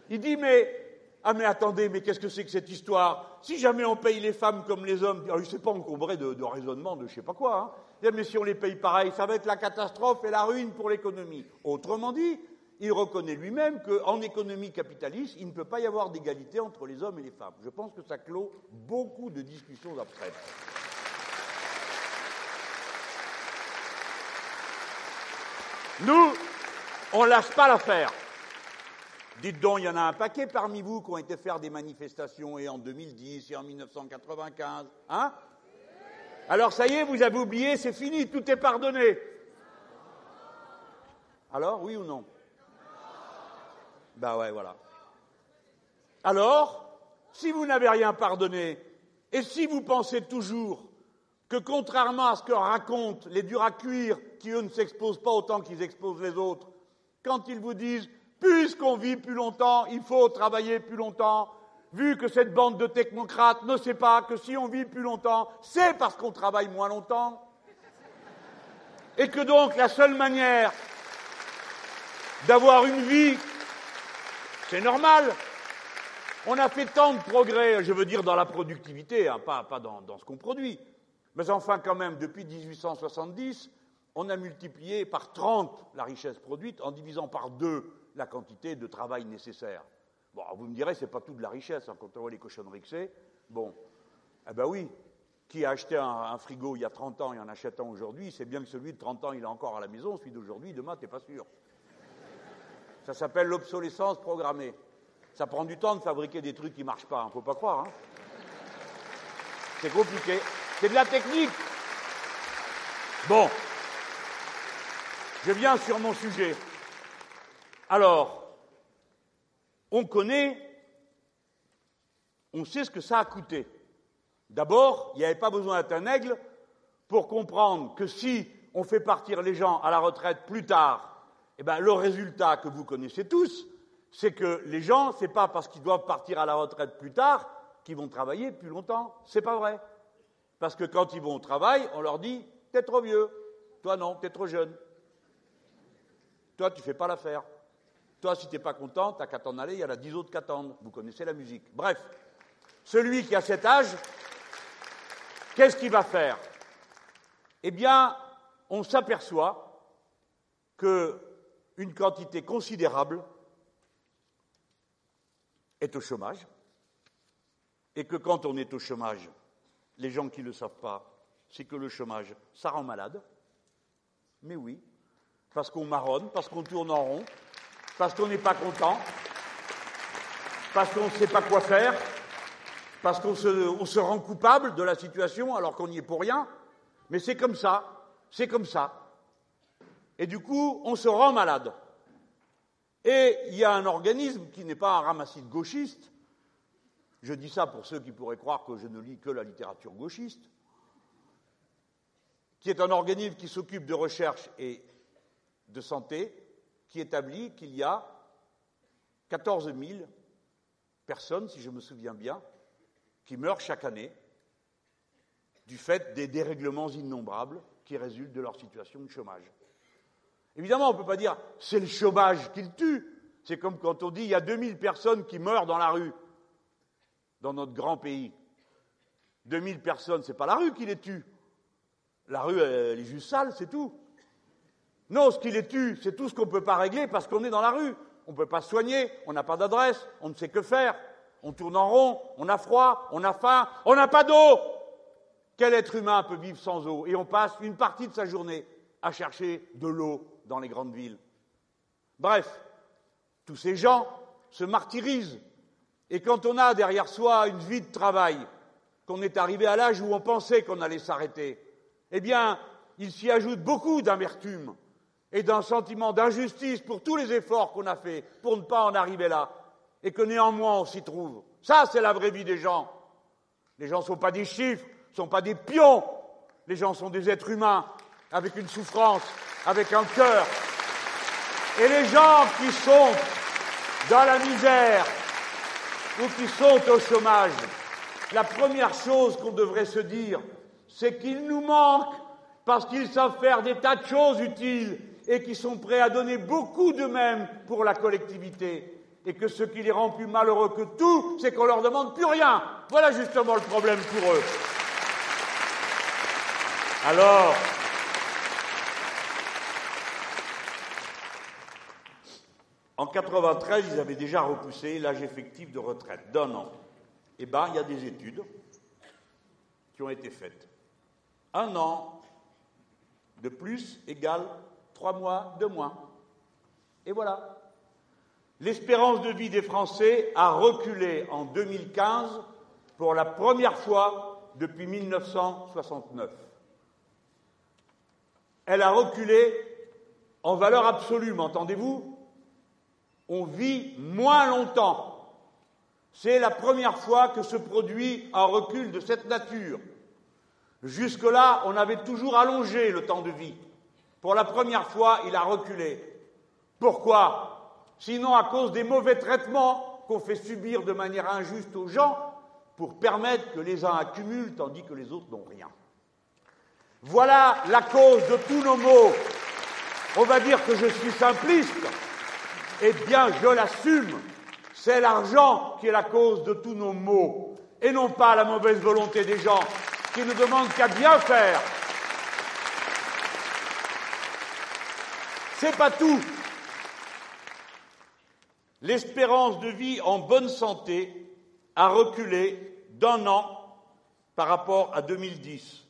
il dit, mais, ah mais attendez, mais qu'est-ce que c'est que cette histoire? Si jamais on paye les femmes comme les hommes, alors, il ne s'est pas encombré de, de, raisonnement de je sais pas quoi, hein. mais si on les paye pareil, ça va être la catastrophe et la ruine pour l'économie. Autrement dit, il reconnaît lui-même qu'en économie capitaliste, il ne peut pas y avoir d'égalité entre les hommes et les femmes. Je pense que ça clôt beaucoup de discussions abstraites. Nous, on ne lâche pas l'affaire. Dites donc, il y en a un paquet parmi vous qui ont été faire des manifestations et en 2010 et en 1995. Hein? Alors ça y est, vous avez oublié, c'est fini, tout est pardonné. Alors, oui ou non? Ben ouais, voilà. Alors, si vous n'avez rien pardonné, et si vous pensez toujours que contrairement à ce que racontent les durs à cuire, qui eux ne s'exposent pas autant qu'ils exposent les autres, quand ils vous disent puisqu'on vit plus longtemps, il faut travailler plus longtemps, vu que cette bande de technocrates ne sait pas que si on vit plus longtemps, c'est parce qu'on travaille moins longtemps, et que donc la seule manière d'avoir une vie, c'est normal. On a fait tant de progrès, je veux dire dans la productivité, hein, pas, dans, dans ce qu'on produit, mais enfin, quand même, depuis 1870, on a multiplié par 30 la richesse produite en divisant par deux la quantité de travail nécessaire. Bon, vous me direz, c'est pas tout de la richesse, hein, quand on voit les cochonneries que c'est. Bon, eh ben oui, qui a acheté un, frigo il y a 30 ans et en achète un aujourd'hui, c'est bien que celui de 30 ans, il est encore à la maison, celui d'aujourd'hui, demain, t'es pas sûr. Ça s'appelle l'obsolescence programmée. Ça prend du temps de fabriquer des trucs qui marchent pas, ne hein, faut pas croire. Hein. C'est compliqué. C'est de la technique. Bon, je viens sur mon sujet. Alors, on connaît, on sait ce que ça a coûté. D'abord, il n'y avait pas besoin d'être un aigle pour comprendre que si on fait partir les gens à la retraite plus tard, eh ben, le résultat que vous connaissez tous, c'est que les gens, c'est pas parce qu'ils doivent partir à la retraite plus tard qu'ils vont travailler plus longtemps. C'est pas vrai. Parce que quand ils vont au travail, on leur dit T'es trop vieux. Toi, non, t'es trop jeune. Toi, tu fais pas l'affaire. Toi, si t'es pas content, t'as qu'à t'en aller, il y en a dix autres qui attendent. Vous connaissez la musique. Bref, celui qui a cet âge, qu'est-ce qu'il va faire? Eh bien, on s'aperçoit qu'une quantité considérable est au chômage, et que quand on est au chômage, les gens qui ne le savent pas, c'est que le chômage, ça rend malade. Mais oui, parce qu'on marronne, parce qu'on tourne en rond, parce qu'on n'est pas content, parce qu'on ne sait pas quoi faire, parce qu'on se, rend coupable de la situation alors qu'on n'y est pour rien. Mais c'est comme ça, c'est comme ça. Et du coup, on se rend malade. Et il y a un organisme qui n'est pas un ramassis de gauchistes, je dis ça pour ceux qui pourraient croire que je ne lis que la littérature gauchiste, qui est un organisme qui s'occupe de recherche et de santé, qui établit qu'il y a 14 000 personnes, si je me souviens bien, qui meurent chaque année du fait des dérèglements innombrables qui résultent de leur situation de chômage. Évidemment, on ne peut pas dire c'est le chômage qui le tue. C'est comme quand on dit il y a 2000 personnes qui meurent dans la rue, dans notre grand pays. 2000 personnes, ce n'est pas la rue qui les tue. La rue, elle est juste sale, c'est tout. Non, ce qui les tue, c'est tout ce qu'on ne peut pas régler parce qu'on est dans la rue. On ne peut pas se soigner, on n'a pas d'adresse, on ne sait que faire. On tourne en rond, on a froid, on a faim, on n'a pas d'eau. Quel être humain peut vivre sans eau? Et on passe une partie de sa journée à chercher de l'eau dans les grandes villes. Bref, tous ces gens se martyrisent. Et quand on a derrière soi une vie de travail, qu'on est arrivé à l'âge où on pensait qu'on allait s'arrêter, eh bien, il s'y ajoute beaucoup d'amertume et d'un sentiment d'injustice pour tous les efforts qu'on a faits pour ne pas en arriver là, et que néanmoins on s'y trouve. Ça, c'est la vraie vie des gens. Les gens ne sont pas des chiffres, ne sont pas des pions. Les gens sont des êtres humains avec une souffrance, avec un cœur. Et les gens qui sont dans la misère ou qui sont au chômage, la première chose qu'on devrait se dire, c'est qu'ils nous manquent parce qu'ils savent faire des tas de choses utiles et qui sont prêts à donner beaucoup d'eux-mêmes pour la collectivité. Et que ce qui les rend plus malheureux que tout, c'est qu'on leur demande plus rien. Voilà justement le problème pour eux. Alors, En 93, ils avaient déjà repoussé l'âge effectif de retraite d'un an. Eh bien, il y a des études qui ont été faites. Un an de plus égale trois mois de moins. Et voilà. L'espérance de vie des Français a reculé en 2015 pour la première fois depuis 1969. Elle a reculé en valeur absolue, m'entendez-vous? On vit moins longtemps. C'est la première fois que se produit un recul de cette nature. Jusque-là, on avait toujours allongé le temps de vie. Pour la première fois, il a reculé. Pourquoi? Sinon à cause des mauvais traitements qu'on fait subir de manière injuste aux gens pour permettre que les uns accumulent tandis que les autres n'ont rien. Voilà la cause de tous nos maux. On va dire que je suis simpliste, eh bien, je l'assume. C'est l'argent qui est la cause de tous nos maux, et non pas la mauvaise volonté des gens qui ne demandent qu'à bien faire. C'est pas tout. L'espérance de vie en bonne santé a reculé d'un an par rapport à 2010.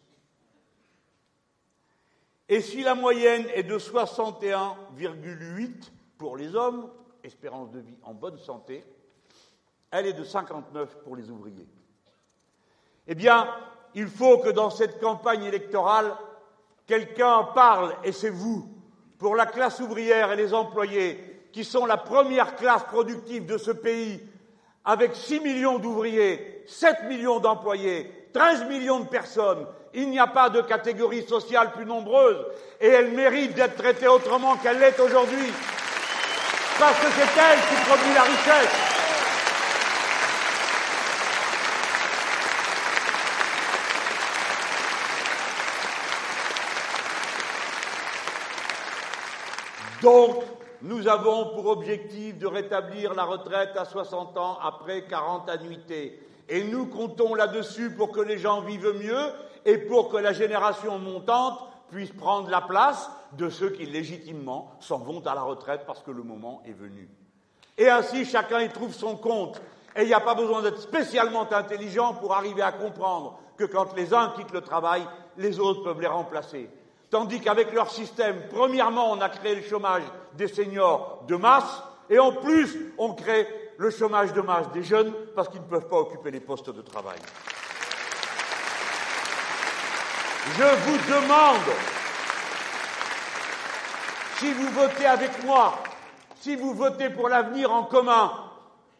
Et si la moyenne est de 61,8, pour les hommes, espérance de vie en bonne santé, elle est de 59 pour les ouvriers. Eh bien, il faut que dans cette campagne électorale, quelqu'un parle, et c'est vous, pour la classe ouvrière et les employés, qui sont la première classe productive de ce pays, avec 6 millions d'ouvriers, 7 millions d'employés, 13 millions de personnes. Il n'y a pas de catégorie sociale plus nombreuse et elle mérite d'être traitée autrement qu'elle l'est aujourd'hui. Parce que c'est elle qui produit la richesse. Donc, nous avons pour objectif de rétablir la retraite à 60 ans après 40 annuités. Et nous comptons là-dessus pour que les gens vivent mieux et pour que la génération montante puisse prendre la place de ceux qui légitimement s'en vont à la retraite parce que le moment est venu. Et ainsi, chacun y trouve son compte. Et il n'y a pas besoin d'être spécialement intelligent pour arriver à comprendre que quand les uns quittent le travail, les autres peuvent les remplacer. Tandis qu'avec leur système, premièrement, on a créé le chômage des seniors de masse, et en plus, on crée le chômage de masse des jeunes parce qu'ils ne peuvent pas occuper les postes de travail. Je vous demande, si vous votez avec moi, si vous votez pour l'avenir en commun,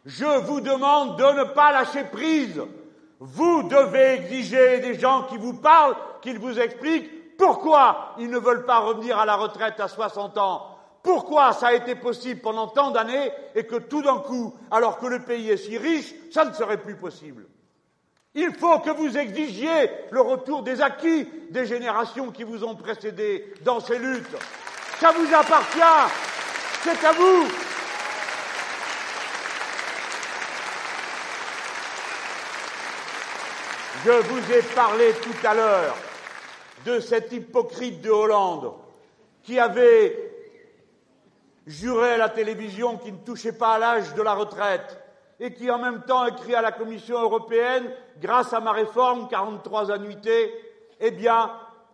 je vous demande de ne pas lâcher prise. Vous devez exiger des gens qui vous parlent, qu'ils vous expliquent pourquoi ils ne veulent pas revenir à la retraite à 60 ans Pourquoi ça a été possible pendant tant d'années et que tout d'un coup, alors que le pays est si riche, ça ne serait plus possible Il faut que vous exigiez le retour des acquis des générations qui vous ont précédé dans ces luttes. Ça vous appartient. C'est à vous. Je vous ai parlé tout à l'heure de cet hypocrite de Hollande qui avait juré à la télévision qu'il ne touchait pas à l'âge de la retraite et qui en même temps écrit à la Commission européenne, grâce à ma réforme, 43 annuités, eh bien,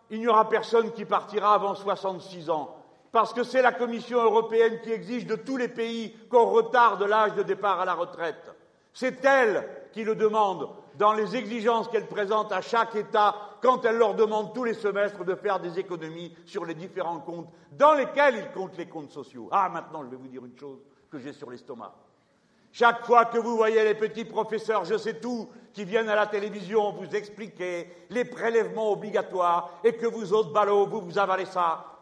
il n'y aura personne qui partira avant 66 ans. Parce que c'est la Commission européenne qui exige de tous les pays qu'on retarde l'âge de départ à la retraite. C'est elle qui le demande dans les exigences qu'elle présente à chaque État quand elle leur demande tous les semestres de faire des économies sur les différents comptes dans lesquels ils comptent les comptes sociaux. Ah, maintenant, je vais vous dire une chose que j'ai sur l'estomac. Chaque fois que vous voyez les petits professeurs, je sais tout, qui viennent à la télévision vous expliquer les prélèvements obligatoires et que vous autres ballots, vous vous avalez ça.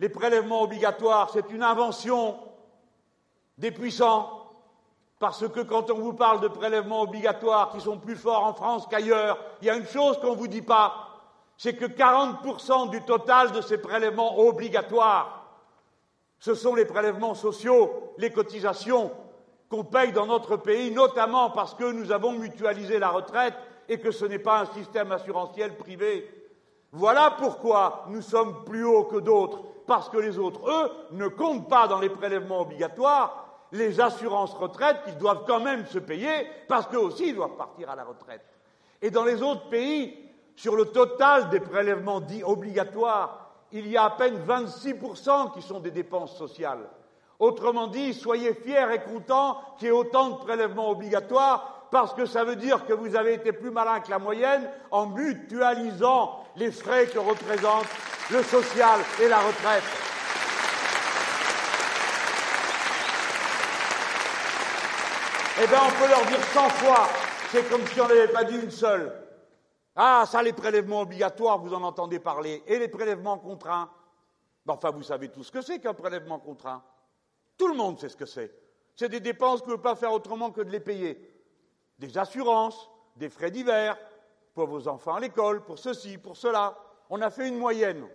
Les prélèvements obligatoires, c'est une invention des puissants parce que quand on vous parle de prélèvements obligatoires qui sont plus forts en France qu'ailleurs, il y a une chose qu'on ne vous dit pas, c'est que 40% du total de ces prélèvements obligatoires, ce sont les prélèvements sociaux, les cotisations qu'on paye dans notre pays, notamment parce que nous avons mutualisé la retraite et que ce n'est pas un système assurantiel privé. Voilà pourquoi nous sommes plus hauts que d'autres, parce que les autres, eux, ne comptent pas dans les prélèvements obligatoires, les assurances retraite qui doivent quand même se payer parce qu'eux aussi doivent partir à la retraite. Et dans les autres pays, sur le total des prélèvements dits obligatoires, il y a à peine 26% qui sont des dépenses sociales. Autrement dit, soyez fiers et contents qu'il y ait autant de prélèvements obligatoires parce que ça veut dire que vous avez été plus malin que la moyenne en mutualisant les frais que représentent le social et la retraite. eh bien, on peut leur dire cent fois, c'est comme si on n'avait pas dit une seule. Ah, ça, les prélèvements obligatoires, vous en entendez parler. Et les prélèvements contraints? Enfin, vous savez tout ce que c'est qu'un prélèvement contraint. Tout le monde sait ce que c'est. C'est des dépenses que vous ne pouvez pas faire autrement que de les payer. Des assurances, des frais divers, pour vos enfants à l'école, pour ceci, pour cela. On a fait une moyenne.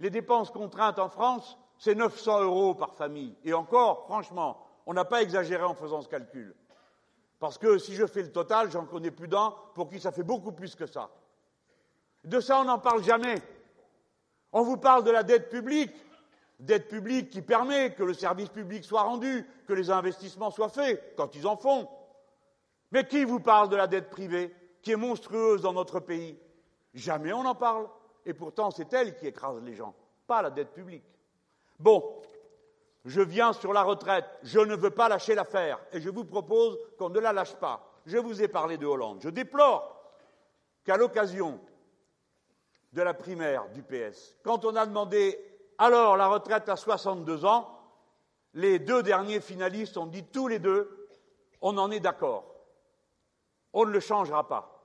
Les dépenses contraintes en France, c'est 900 euros par famille. Et encore, franchement, on n'a pas exagéré en faisant ce calcul. Parce que si je fais le total, j'en connais plus d'un pour qui ça fait beaucoup plus que ça. De ça, on n'en parle jamais. On vous parle de la dette publique, dette publique qui permet que le service public soit rendu, que les investissements soient faits, quand ils en font. Mais qui vous parle de la dette privée, qui est monstrueuse dans notre pays? Jamais on en parle. Et pourtant, c'est elle qui écrase les gens, pas la dette publique. Bon, je viens sur la retraite, je ne veux pas lâcher l'affaire, et je vous propose qu'on ne la lâche pas. Je vous ai parlé de Hollande. Je déplore qu'à l'occasion de la primaire du PS, quand on a demandé alors la retraite à 62 ans, les deux derniers finalistes ont dit tous les deux on en est d'accord. On ne le changera pas.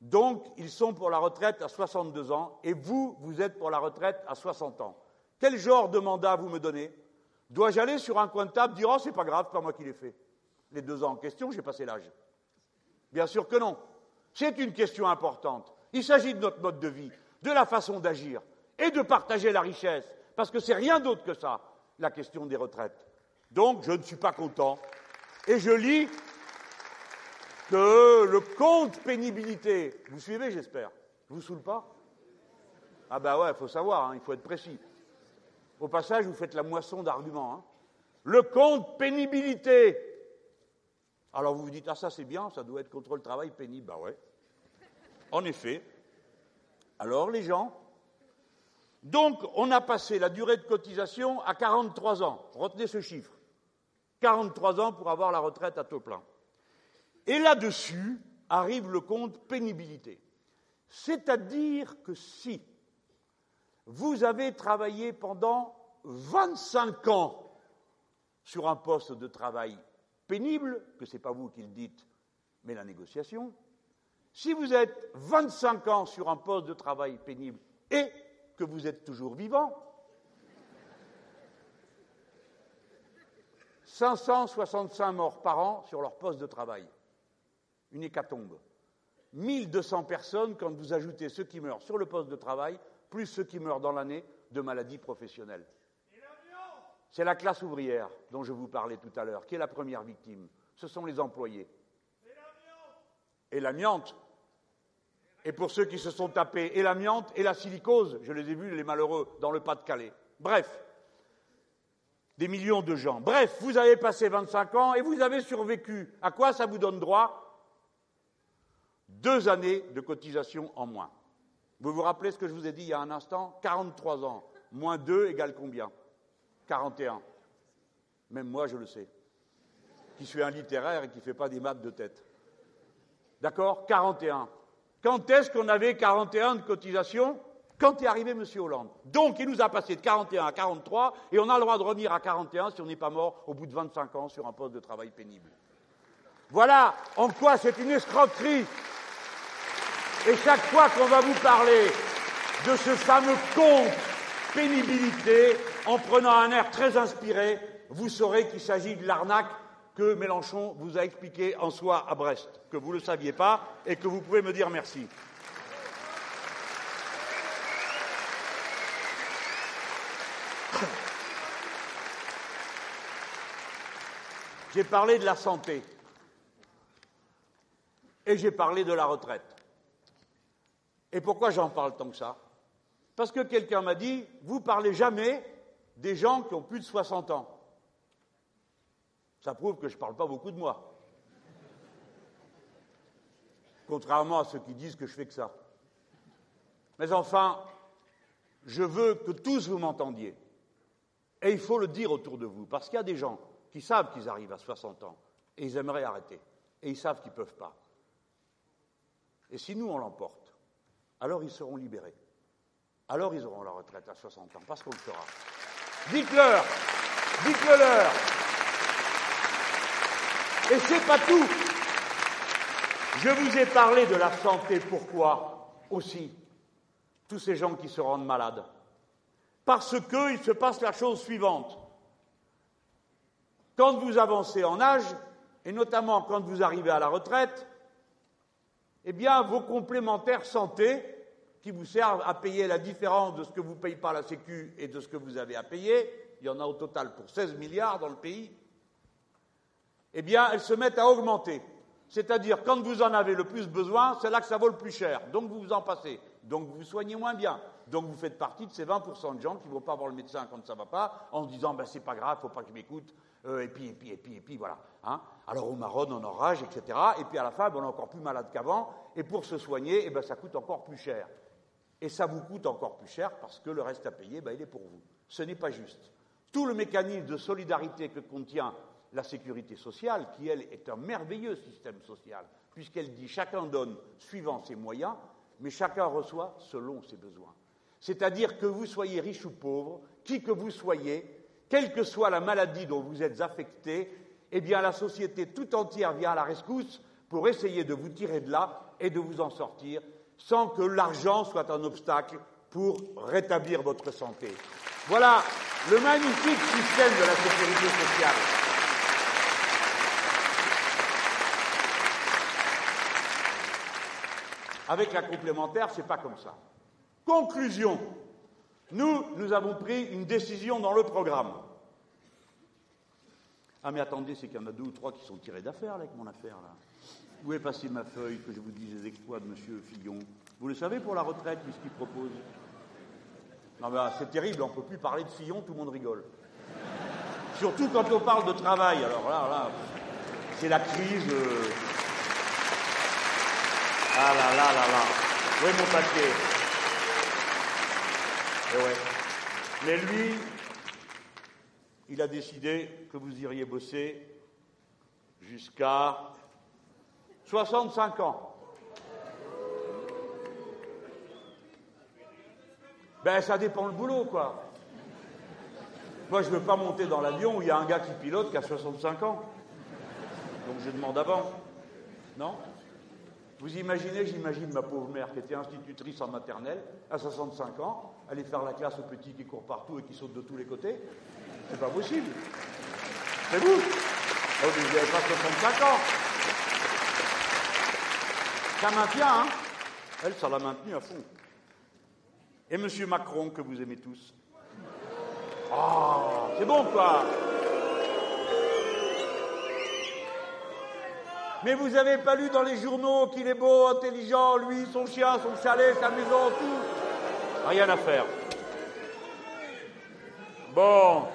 Donc, ils sont pour la retraite à 62 ans et vous, vous êtes pour la retraite à 60 ans. Quel genre de mandat vous me donnez? Dois-je aller sur un coin de table dire Oh, c'est pas grave, pas moi qui l'ai fait? Les deux ans en question, j'ai passé l'âge. Bien sûr que non. C'est une question importante. Il s'agit de notre mode de vie, de la façon d'agir et de partager la richesse, parce que c'est rien d'autre que ça, la question des retraites. Donc, je ne suis pas content. Et je lis que le compte pénibilité, vous suivez, j'espère Je vous saoule pas? Ah ben ouais, il faut savoir, hein, il faut être précis. Au passage, vous faites la moisson d'arguments. Hein. Le compte pénibilité. Alors vous vous dites, ah ça c'est bien, ça doit être contre le travail pénible. Ben ouais. En effet. Alors les gens. Donc on a passé la durée de cotisation à 43 ans. Retenez ce chiffre. 43 ans pour avoir la retraite à taux plein. Et là-dessus arrive le compte pénibilité. C'est-à-dire que si vous avez travaillé pendant 25 ans sur un poste de travail pénible, que ce n'est pas vous qui le dites, mais la négociation, si vous êtes 25 ans sur un poste de travail pénible et que vous êtes toujours vivant, 565 morts par an sur leur poste de travail une hécatombe. 1200 personnes quand vous ajoutez ceux qui meurent sur le poste de travail, plus ceux qui meurent dans l'année de maladies professionnelles. C'est la classe ouvrière dont je vous parlais tout à l'heure, qui est la première victime. Ce sont les employés. Et l'amiante. Et pour ceux qui se sont tapés, et l'amiante et la silicose, je les ai vus, les malheureux, dans le Pas-de-Calais. Bref, des millions de gens. Bref, vous avez passé 25 ans et vous avez survécu. À quoi ça vous donne droit? Deux années de cotisation en moins. Vous vous rappelez ce que je vous ai dit il y a un instant? 43 ans, moins 2 égale combien? 41. Même moi, je le sais, qui suis un littéraire et qui ne fait pas des maths de tête. D'accord? 41. Quand est-ce qu'on avait 41 de cotisation? Quand est arrivé M. Hollande. Donc, il nous a passé de 41 à 43 et on a le droit de revenir à 41 si on n'est pas mort au bout de 25 ans sur un poste de travail pénible. Voilà en quoi c'est une escroquerie et chaque fois qu'on va vous parler de ce fameux compte pénibilité, en prenant un air très inspiré, vous saurez qu'il s'agit de l'arnaque que Mélenchon vous a expliqué en soi à Brest, que vous ne le saviez pas et que vous pouvez me dire merci. J'ai parlé de la santé et j'ai parlé de la retraite. Et pourquoi j'en parle tant que ça? Parce que quelqu'un m'a dit, vous parlez jamais des gens qui ont plus de 60 ans. Ça prouve que je ne parle pas beaucoup de moi. Contrairement à ceux qui disent que je fais que ça. Mais enfin, je veux que tous vous m'entendiez. Et il faut le dire autour de vous, parce qu'il y a des gens qui savent qu'ils arrivent à 60 ans et ils aimeraient arrêter. Et ils savent qu'ils ne peuvent pas. Et si nous, on l'emporte, alors ils seront libérés. Alors ils auront la retraite à 60 ans, parce qu'on le fera. Dites-leur, dites-le leur. Et c'est pas tout. Je vous ai parlé de la santé, pourquoi aussi Tous ces gens qui se rendent malades? Parce qu'il se passe la chose suivante. Quand vous avancez en âge, et notamment quand vous arrivez à la retraite, eh bien, vos complémentaires santé, qui vous servent à payer la différence de ce que vous payez pas à la Sécu et de ce que vous avez à payer, il y en a au total pour 16 milliards dans le pays, eh bien, elles se mettent à augmenter. C'est-à-dire, quand vous en avez le plus besoin, c'est là que ça vaut le plus cher. Donc, vous vous en passez. Donc, vous vous soignez moins bien. Donc, vous faites partie de ces 20% de gens qui ne vont pas voir le médecin quand ça ne va pas, en se disant, ben, c'est pas grave, il ne faut pas qu'il m'écoute, euh, et puis, et puis, et puis, et puis, voilà. Hein. Alors on marronne, on enrage, etc. Et puis à la fin, ben, on est encore plus malade qu'avant, et pour se soigner, eh ben, ça coûte encore plus cher. Et ça vous coûte encore plus cher parce que le reste à payer, ben, il est pour vous. Ce n'est pas juste. Tout le mécanisme de solidarité que contient la sécurité sociale, qui elle est un merveilleux système social, puisqu'elle dit chacun donne suivant ses moyens, mais chacun reçoit selon ses besoins. C'est-à-dire que vous soyez riche ou pauvre, qui que vous soyez, quelle que soit la maladie dont vous êtes affecté, eh la société tout entière vient à la rescousse pour essayer de vous tirer de là et de vous en sortir sans que l'argent soit un obstacle pour rétablir votre santé. Voilà le magnifique système de la sécurité sociale. Avec la complémentaire, c'est pas comme ça. Conclusion. Nous, nous avons pris une décision dans le programme. Ah mais attendez, c'est qu'il y en a deux ou trois qui sont tirés d'affaire avec mon affaire là. Où est passée ma feuille que je vous dise les exploits de M. Fillon? Vous le savez pour la retraite, ce qu'il propose? Non mais ah, c'est terrible, on ne peut plus parler de Fillon, tout le monde rigole. Surtout quand on parle de travail, alors là, là, c'est la crise. Euh. Ah là là là là. Où est mon papier? Eh. Mais lui, il a décidé que vous iriez bosser jusqu'à 65 ans. Ben, ça dépend le boulot, quoi. Moi, je ne veux pas monter dans l'avion où il y a un gars qui pilote qui a 65 ans. Donc, je demande avant. Non? Vous imaginez, j'imagine ma pauvre mère qui était institutrice en maternelle, à 65 ans, aller faire la classe aux petits qui courent partout et qui sautent de tous les côtés. C'est pas possible. C'est vous. Oh, vous n'avez pas 65 ans. Ça maintient, hein Elle, ça l'a maintenu à fond. Et M. Macron, que vous aimez tous. Ah, c'est bon, quoi. Mais vous n'avez pas lu dans les journaux qu'il est beau, intelligent, lui, son chien, son chalet, sa maison, tout Rien à faire. Bon.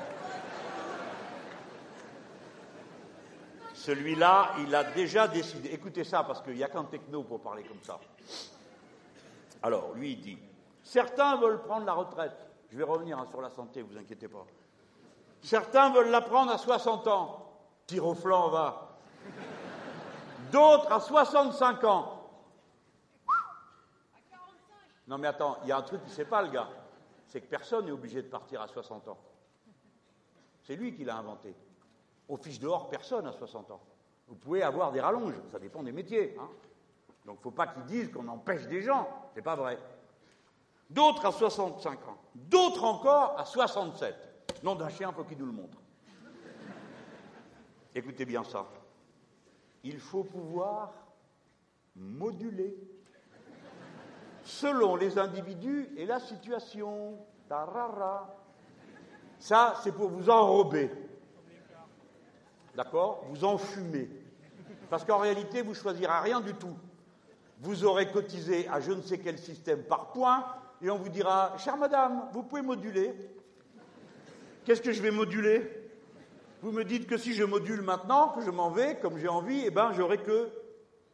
Celui-là, il a déjà décidé. Écoutez ça, parce qu'il n'y a qu'un techno pour parler comme ça. Alors, lui, il dit Certains veulent prendre la retraite. Je vais revenir hein, sur la santé, vous inquiétez pas. Certains veulent la prendre à 60 ans. Tire au flanc, va. D'autres à 65 ans. Non, mais attends, il y a un truc qui ne sait pas, le gars. C'est que personne n'est obligé de partir à 60 ans. C'est lui qui l'a inventé. Au fiche dehors, personne à 60 ans. Vous pouvez avoir des rallonges, ça dépend des métiers. Hein. Donc il ne faut pas qu'ils disent qu'on empêche des gens. C'est pas vrai. D'autres à 65 ans. D'autres encore à 67. Nom d'un chien, faut qu'il nous le montre. Écoutez bien ça. Il faut pouvoir moduler selon les individus et la situation. Tarara. Ça, c'est pour vous enrober. D'accord? Vous enfumez. Parce qu'en réalité, vous ne choisirez rien du tout. Vous aurez cotisé à je ne sais quel système par point, et on vous dira Chère madame, vous pouvez moduler. Qu'est-ce que je vais moduler? Vous me dites que si je module maintenant, que je m'en vais comme j'ai envie, eh ben j'aurai que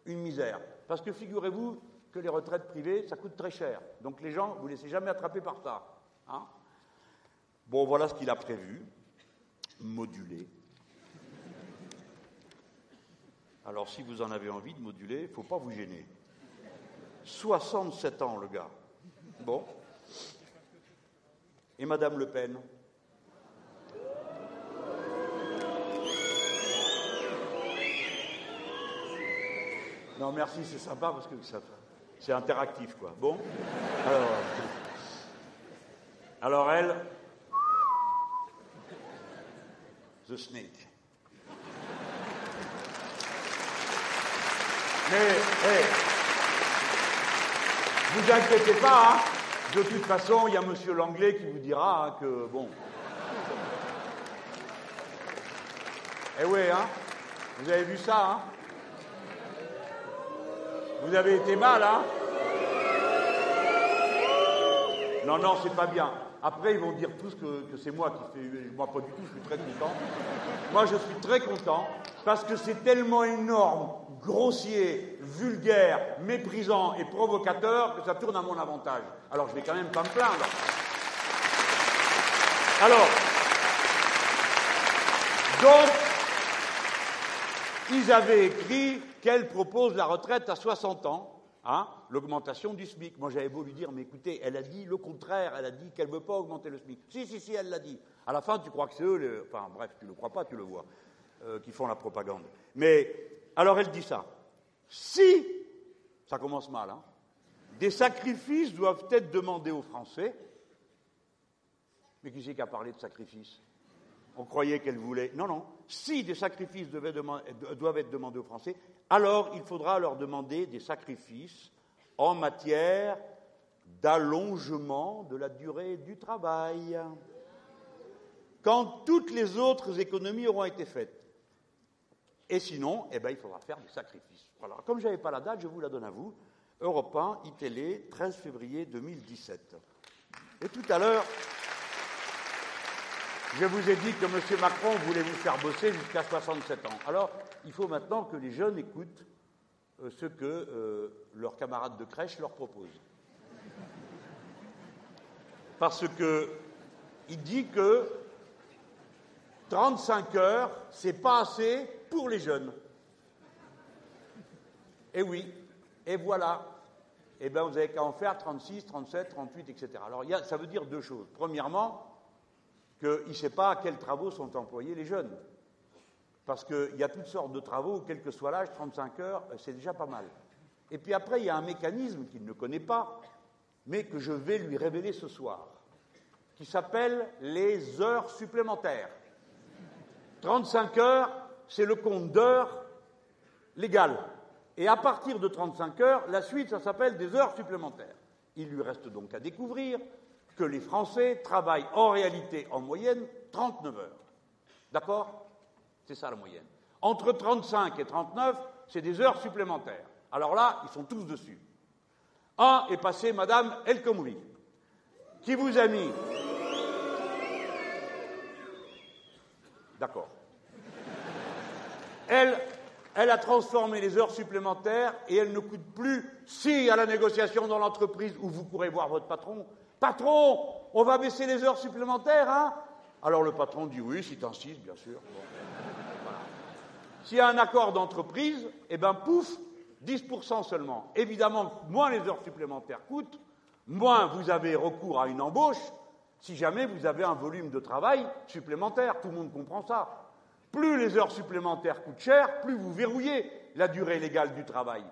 une misère. Parce que figurez-vous que les retraites privées, ça coûte très cher. Donc les gens, vous ne laissez jamais attraper par ça. Hein Bon, voilà ce qu'il a prévu. Moduler. Alors, si vous en avez envie de moduler, il ne faut pas vous gêner. 67 ans, le gars. Bon. Et Madame Le Pen? Non, merci, c'est sympa parce que c'est interactif, quoi. Bon. Alors, alors elle, The Snake. Mais, hey, vous inquiétez pas, hein. de toute façon, il y a Monsieur Langlais qui vous dira hein, que, bon. Eh oui, hein, vous avez vu ça, hein Vous avez été mal, hein? Non, non, c'est pas bien. Après, ils vont dire tous que, c'est moi qui fais. Moi, pas du tout, je suis très content. Moi, je suis très content parce que c'est tellement énorme, grossier, vulgaire, méprisant et provocateur que ça tourne à mon avantage. Alors, je vais quand même pas me plaindre. Alors, donc, ils avaient écrit qu'elle propose la retraite à 60 ans. Hein, l'augmentation du SMIC. Moi, j'avais beau lui dire, mais écoutez, elle a dit le contraire, elle a dit qu'elle ne veut pas augmenter le SMIC. Si, si, si, elle l'a dit. À la fin, tu crois que c'est eux, enfin bref, tu ne le crois pas, tu le vois, euh, qui font la propagande. Mais alors, elle dit ça. si, ça commence mal, hein, des sacrifices doivent être demandés aux Français, mais qui c'est qui a parlé de sacrifices? On croyait qu'elle voulait. Non, non. Si des sacrifices doivent être demandés aux Français, alors il faudra leur demander des sacrifices en matière d'allongement de la durée du travail. Quand toutes les autres économies auront été faites. Et sinon, eh ben, il faudra faire des sacrifices. Voilà. Comme je n'avais pas la date, je vous la donne à vous. Europe 1, ITélé, 13 février 2017. Et tout à l'heure, je vous ai dit que M. Macron voulait vous faire bosser jusqu'à 67 ans. Alors, il faut maintenant que les jeunes écoutent euh, ce que euh, leurs camarades de crèche leur proposent. Parce que il dit que 35 heures, c'est pas assez pour les jeunes. Et oui, et voilà. Eh bien, vous avez qu'à en faire 36, 37, 38, etc. Alors, ça veut dire deux choses. Premièrement, qu'il ne sait pas à quels travaux sont employés les jeunes. Parce qu'il y a toutes sortes de travaux, quel que soit l'âge, 35 heures, euh, c'est déjà pas mal. Et puis après, il y a un mécanisme qu'il ne connaît pas, mais que je vais lui révéler ce soir, qui s'appelle les heures supplémentaires. 35 heures, c'est le compte d'heures légal. Et à partir de 35 heures, la suite, ça s'appelle des heures supplémentaires. Il lui reste donc à découvrir que les Français travaillent en réalité, en moyenne, 39 heures. D'accord? C'est ça la moyenne. Entre 35 et 39, c'est des heures supplémentaires. Alors là, ils sont tous dessus. Un est passé Madame El Khomri, qui vous a mis. D'accord. Elle, elle a transformé les heures supplémentaires et elle ne coûte plus, si à la négociation dans l'entreprise où vous pourrez voir votre patron, Patron, on va baisser les heures supplémentaires, hein? Alors le patron dit oui, si t'insistes, bien sûr. S'il y a un accord d'entreprise, eh bien, pouf, 10% seulement. Évidemment, moins les heures supplémentaires coûtent, moins vous avez recours à une embauche, si jamais vous avez un volume de travail supplémentaire. Tout le monde comprend ça. Plus les heures supplémentaires coûtent cher, plus vous verrouillez la durée légale du travail.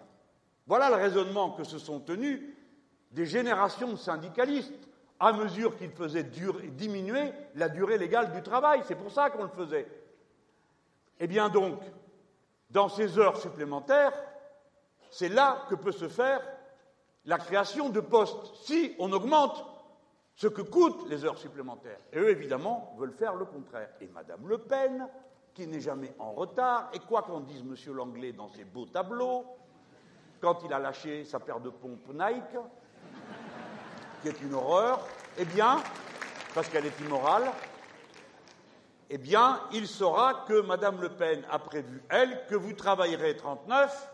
Voilà le raisonnement que se sont tenus des générations de syndicalistes à mesure qu'ils faisaient diminuer la durée légale du travail. C'est pour ça qu'on le faisait. Eh bien donc, dans ces heures supplémentaires, c'est là que peut se faire la création de postes, si on augmente ce que coûtent les heures supplémentaires. Et eux, évidemment, veulent faire le contraire. Et Madame Le Pen, qui n'est jamais en retard, et quoi qu'en dise Monsieur Langlais dans ses beaux tableaux, quand il a lâché sa paire de pompes Nike, qui est une horreur, eh bien, parce qu'elle est immorale, eh bien, il saura que Madame Le Pen a prévu, elle, que vous travaillerez 39,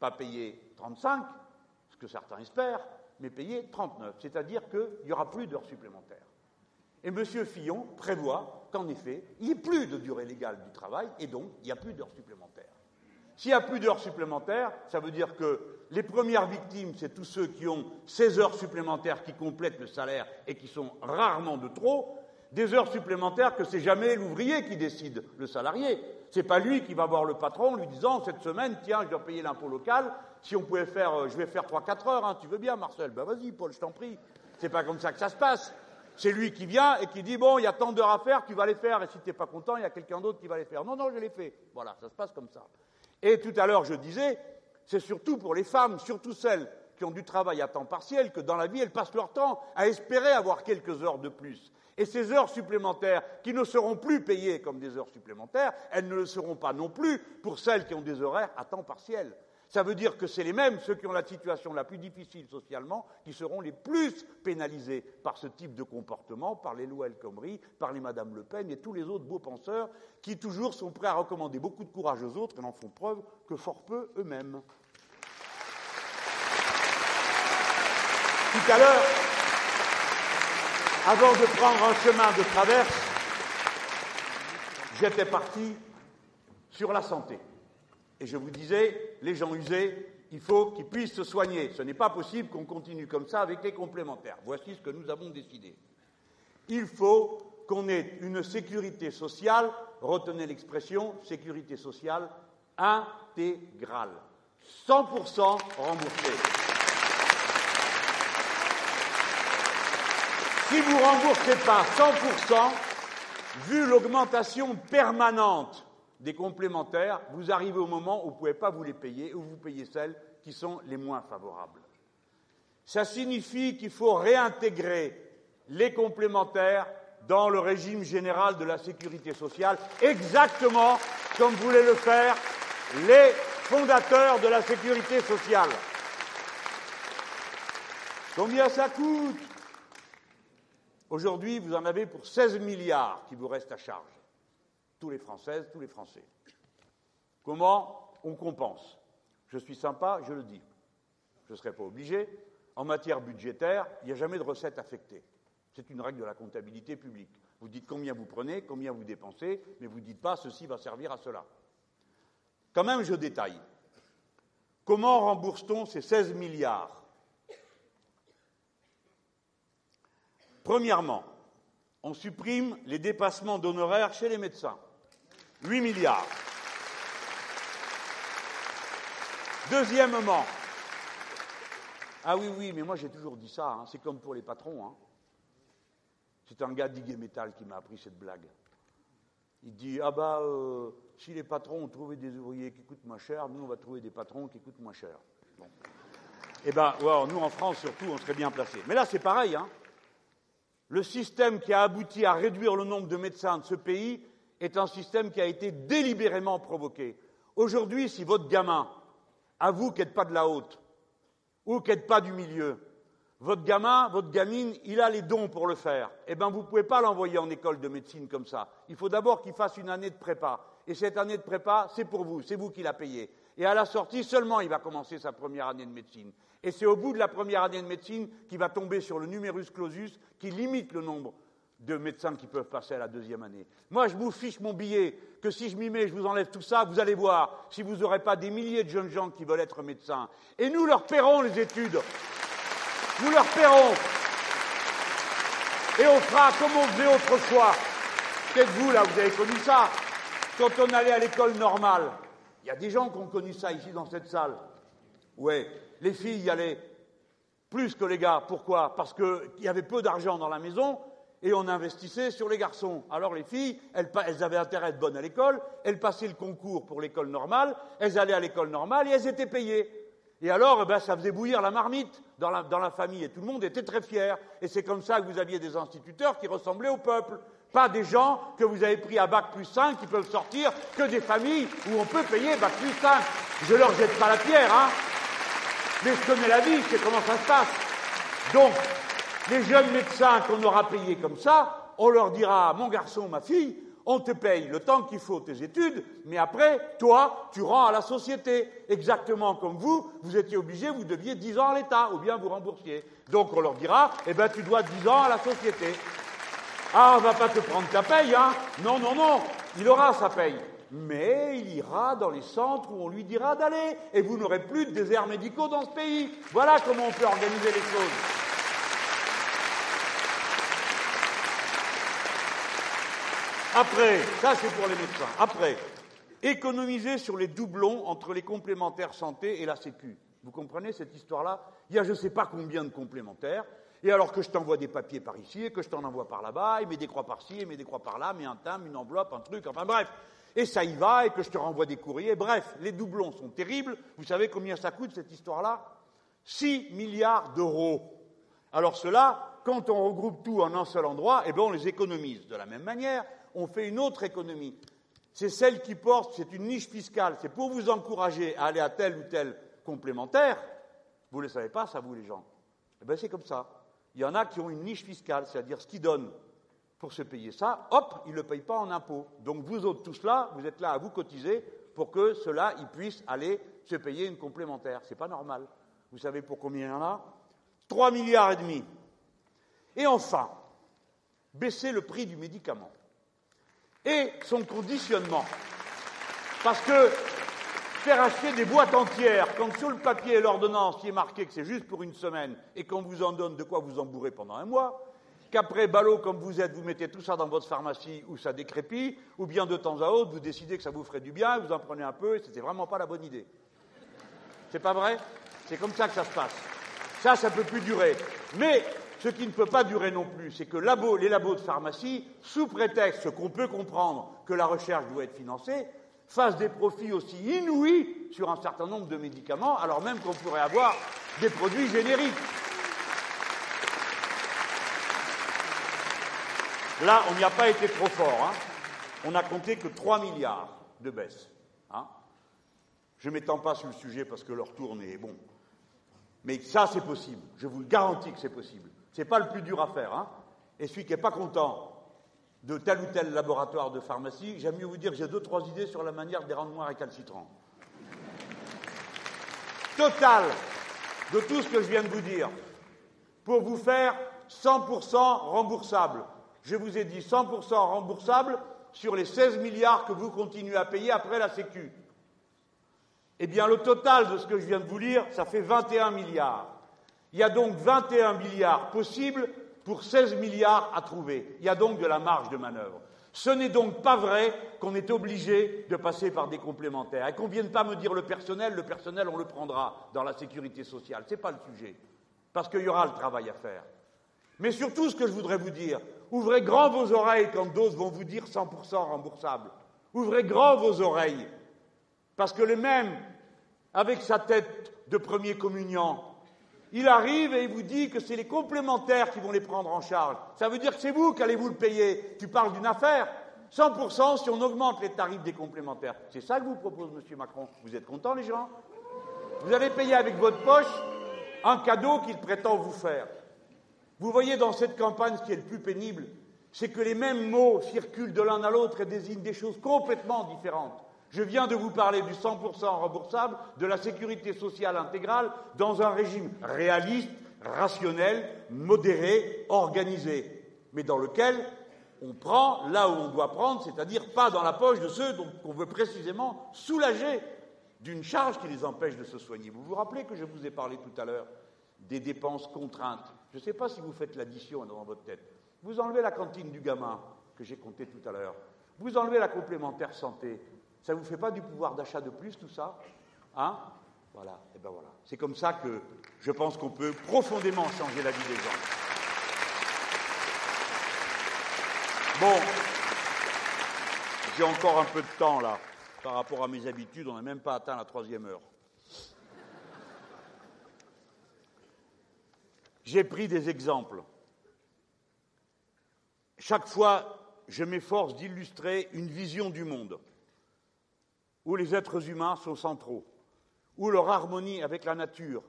pas payé 35, ce que certains espèrent, mais payé 39, c'est-à-dire qu'il n'y aura plus d'heures supplémentaires. Et M. Fillon prévoit qu'en effet, il n'y ait plus de durée légale du travail et donc il n'y a plus d'heures supplémentaires. S'il n'y a plus d'heures supplémentaires, ça veut dire que les premières victimes, c'est tous ceux qui ont 16 heures supplémentaires qui complètent le salaire et qui sont rarement de trop, des heures supplémentaires que c'est jamais l'ouvrier qui décide, le salarié. C'est pas lui qui va voir le patron lui disant cette semaine, tiens, je dois payer l'impôt local, si on pouvait faire, euh, je vais faire 3-4 heures, hein, tu veux bien, Marcel? Ben vas-y, Paul, je t'en prie. C'est pas comme ça que ça se passe. C'est lui qui vient et qui dit bon, il y a tant d'heures à faire, tu vas les faire, et si tu n'es pas content, il y a quelqu'un d'autre qui va les faire. Non, non, je les fais. Voilà, ça se passe comme ça. Et tout à l'heure, je disais, c'est surtout pour les femmes, surtout celles qui ont du travail à temps partiel, que dans la vie, elles passent leur temps à espérer avoir quelques heures de plus. Et ces heures supplémentaires, qui ne seront plus payées comme des heures supplémentaires, elles ne le seront pas non plus pour celles qui ont des horaires à temps partiel. Ça veut dire que c'est les mêmes, ceux qui ont la situation la plus difficile socialement, qui seront les plus pénalisés par ce type de comportement, par les lois El par les Madame Le Pen et tous les autres beaux penseurs qui toujours sont prêts à recommander beaucoup de courage aux autres et n'en font preuve que fort peu eux-mêmes. Tout à l'heure, avant de prendre un chemin de traverse, j'étais parti sur la santé. Et je vous disais, les gens usés, il faut qu'ils puissent se soigner. Ce n'est pas possible qu'on continue comme ça avec les complémentaires. Voici ce que nous avons décidé. Il faut qu'on ait une sécurité sociale, retenez l'expression, sécurité sociale intégrale. 100% remboursé. Si vous ne remboursez pas 100%, vu l'augmentation permanente des complémentaires, vous arrivez au moment où vous ne pouvez pas vous les payer, où vous payez celles qui sont les moins favorables. Ça signifie qu'il faut réintégrer les complémentaires dans le régime général de la sécurité sociale, exactement comme voulaient le faire les fondateurs de la sécurité sociale. Combien ça coûte? Aujourd'hui, vous en avez pour 16 milliards qui vous restent à charge. Tous les Françaises, tous les Français. Comment on compense? Je suis sympa, je le dis. Je ne serai pas obligé. En matière budgétaire, il n'y a jamais de recettes affectées. C'est une règle de la comptabilité publique. Vous dites combien vous prenez, combien vous dépensez, mais vous ne dites pas ceci va servir à cela. Quand même, je détaille. Comment rembourse-t-on ces 16 milliards? Premièrement, on supprime les dépassements d'honoraires chez les médecins. 8 milliards. Deuxièmement, ah oui, oui, mais moi j'ai toujours dit ça, hein, c'est comme pour les patrons. Hein. C'est un gars d'Igué Metal qui m'a appris cette blague. Il dit Ah bah, euh, si les patrons ont trouvé des ouvriers qui coûtent moins cher, nous on va trouver des patrons qui coûtent moins cher. Eh bien, nous en France surtout, on serait bien placés. Mais là c'est pareil, hein. Le système qui a abouti à réduire le nombre de médecins de ce pays est un système qui a été délibérément provoqué. Aujourd'hui, si votre gamin, à vous qui n'êtes pas de la haute, ou qui n'êtes pas du milieu, votre gamin, votre gamine, il a les dons pour le faire, eh bien, vous ne pouvez pas l'envoyer en école de médecine comme ça. Il faut d'abord qu'il fasse une année de prépa. Et cette année de prépa, c'est pour vous, c'est vous qui la payez. Et à la sortie, seulement, il va commencer sa première année de médecine. Et c'est au bout de la première année de médecine qu'il va tomber sur le numerus clausus qui limite le nombre de médecins qui peuvent passer à la deuxième année. Moi, je vous fiche mon billet que si je m'y mets, je vous enlève tout ça, vous allez voir si vous n'aurez pas des milliers de jeunes gens qui veulent être médecins. Et nous leur paierons les études. Nous leur paierons. Et on fera comme on faisait autrefois. Peut-être vous, là, vous avez connu ça. Quand on allait à l'école normale, il y a des gens qui ont connu ça ici dans cette salle. Ouais, les filles y allaient plus que les gars. Pourquoi? Parce qu'il y avait peu d'argent dans la maison et on investissait sur les garçons. Alors les filles, elles, avaient intérêt à être bonnes à l'école, elles passaient le concours pour l'école normale, elles allaient à l'école normale et elles étaient payées. Et alors, eh ben, ça faisait bouillir la marmite dans la, famille et tout le monde était très fier. Et c'est comme ça que vous aviez des instituteurs qui ressemblaient au peuple. Pas des gens que vous avez pris à bac plus 5 qui peuvent sortir que des familles où on peut payer bac plus 5. Je leur jette pas la pierre, hein. Mais je connais la vie, c'est comment ça se passe. Donc, les jeunes médecins qu'on aura payés comme ça, on leur dira, mon garçon, ma fille, on te paye le temps qu'il faut tes études, mais après, toi, tu rends à la société. Exactement comme vous, vous étiez obligé, vous deviez 10 ans à l'État, ou bien vous remboursiez. Donc on leur dira, eh ben tu dois 10 ans à la société. Ah, on va pas te prendre ta paye, hein Non, non, non, il aura sa paye mais il ira dans les centres où on lui dira d'aller, et vous n'aurez plus de déserts médicaux dans ce pays. Voilà comment on peut organiser les choses. Après, ça c'est pour les médecins. Après, économiser sur les doublons entre les complémentaires santé et la Sécu. Vous comprenez cette histoire-là? Il y a je ne sais pas combien de complémentaires. Et alors que je t'envoie des papiers par ici, et que je t'en envoie par là-bas, et mets des croix par-ci, et mets des croix par-là, mets un timbre, une enveloppe, un truc, enfin bref, et ça y va, et que je te renvoie des courriers. Bref, les doublons sont terribles. Vous savez combien ça coûte cette histoire-là? 6 milliards d'euros. Alors cela, quand on regroupe tout en un seul endroit, eh bien on les économise. De la même manière, on fait une autre économie. C'est celle qui porte, c'est une niche fiscale, c'est pour vous encourager à aller à tel ou tel complémentaire. Vous ne le savez pas, ça vous les gens. Eh bien c'est comme ça. Il y en a qui ont une niche fiscale, c'est-à-dire ce qu'ils donnent pour se payer ça, hop, ils ne le payent pas en impôts. Donc vous autres, tous là, vous êtes là à vous cotiser pour que cela, ils puissent aller se payer une complémentaire. Ce n'est pas normal. Vous savez pour combien il y en a? 3 milliards et demi. Et enfin, baisser le prix du médicament et son conditionnement. Parce que faire acheter des boîtes entières, quand sur le papier l'ordonnance il est marqué que c'est juste pour une semaine et qu'on vous en donne de quoi vous en pendant un mois, qu'après, ballot comme vous êtes, vous mettez tout ça dans votre pharmacie où ça décrépit, ou bien de temps à autre, vous décidez que ça vous ferait du bien, vous en prenez un peu, et c'était vraiment pas la bonne idée. C'est pas vrai? C'est comme ça que ça se passe. Ça, ça peut plus durer. Mais ce qui ne peut pas durer non plus, c'est que les labos de pharmacie, sous prétexte qu'on peut comprendre que la recherche doit être financée, fassent des profits aussi inouïs sur un certain nombre de médicaments, alors même qu'on pourrait avoir des produits génériques. Là, on n'y a pas été trop fort. Hein. On n'a compté que 3 milliards de baisse. Hein. Je ne m'étends pas sur le sujet parce que leur tourne est bon. Mais ça, c'est possible. Je vous le garantis que c'est possible. Ce n'est pas le plus dur à faire. Hein. Et celui qui n'est pas content de tel ou tel laboratoire de pharmacie, j'aime mieux vous dire que j'ai deux, trois idées sur la manière de les rendre moins récalcitrants. Total de tout ce que je viens de vous dire, pour vous faire 100% remboursable. Je vous ai dit 100% remboursable sur les 16 milliards que vous continuez à payer après la Sécu. Eh bien, le total de ce que je viens de vous lire, ça fait 21 milliards. Il y a donc 21 milliards possibles pour 16 milliards à trouver. Il y a donc de la marge de manœuvre. Ce n'est donc pas vrai qu'on est obligé de passer par des complémentaires. Et qu'on ne vienne pas me dire le personnel, le personnel, on le prendra dans la sécurité sociale. Ce n'est pas le sujet. Parce qu'il y aura le travail à faire. Mais surtout, ce que je voudrais vous dire, ouvrez grand vos oreilles quand d'autres vont vous dire 100% remboursable. Ouvrez grand vos oreilles. Parce que le même, avec sa tête de premier communion, il arrive et il vous dit que c'est les complémentaires qui vont les prendre en charge. Ça veut dire que c'est vous qui allez vous le payer. Tu parles d'une affaire 100% si on augmente les tarifs des complémentaires. C'est ça que vous propose M. Macron. Vous êtes contents, les gens? Vous avez payé avec votre poche un cadeau qu'il prétend vous faire. Vous voyez dans cette campagne ce qui est le plus pénible, c'est que les mêmes mots circulent de l'un à l'autre et désignent des choses complètement différentes. Je viens de vous parler du 100% remboursable, de la sécurité sociale intégrale, dans un régime réaliste, rationnel, modéré, organisé, mais dans lequel on prend là où on doit prendre, c'est-à-dire pas dans la poche de ceux qu'on veut précisément soulager d'une charge qui les empêche de se soigner. Vous vous rappelez que je vous ai parlé tout à l'heure des dépenses contraintes. Je ne sais pas si vous faites l'addition dans votre tête. Vous enlevez la cantine du gamin, que j'ai compté tout à l'heure. Vous enlevez la complémentaire santé. Ça ne vous fait pas du pouvoir d'achat de plus, tout ça Hein Voilà, et ben voilà. C'est comme ça que je pense qu'on peut profondément changer la vie des gens. Bon, j'ai encore un peu de temps là, par rapport à mes habitudes, on n'a même pas atteint la troisième heure. J'ai pris des exemples. Chaque fois, je m'efforce d'illustrer une vision du monde où les êtres humains sont centraux, où leur harmonie avec la nature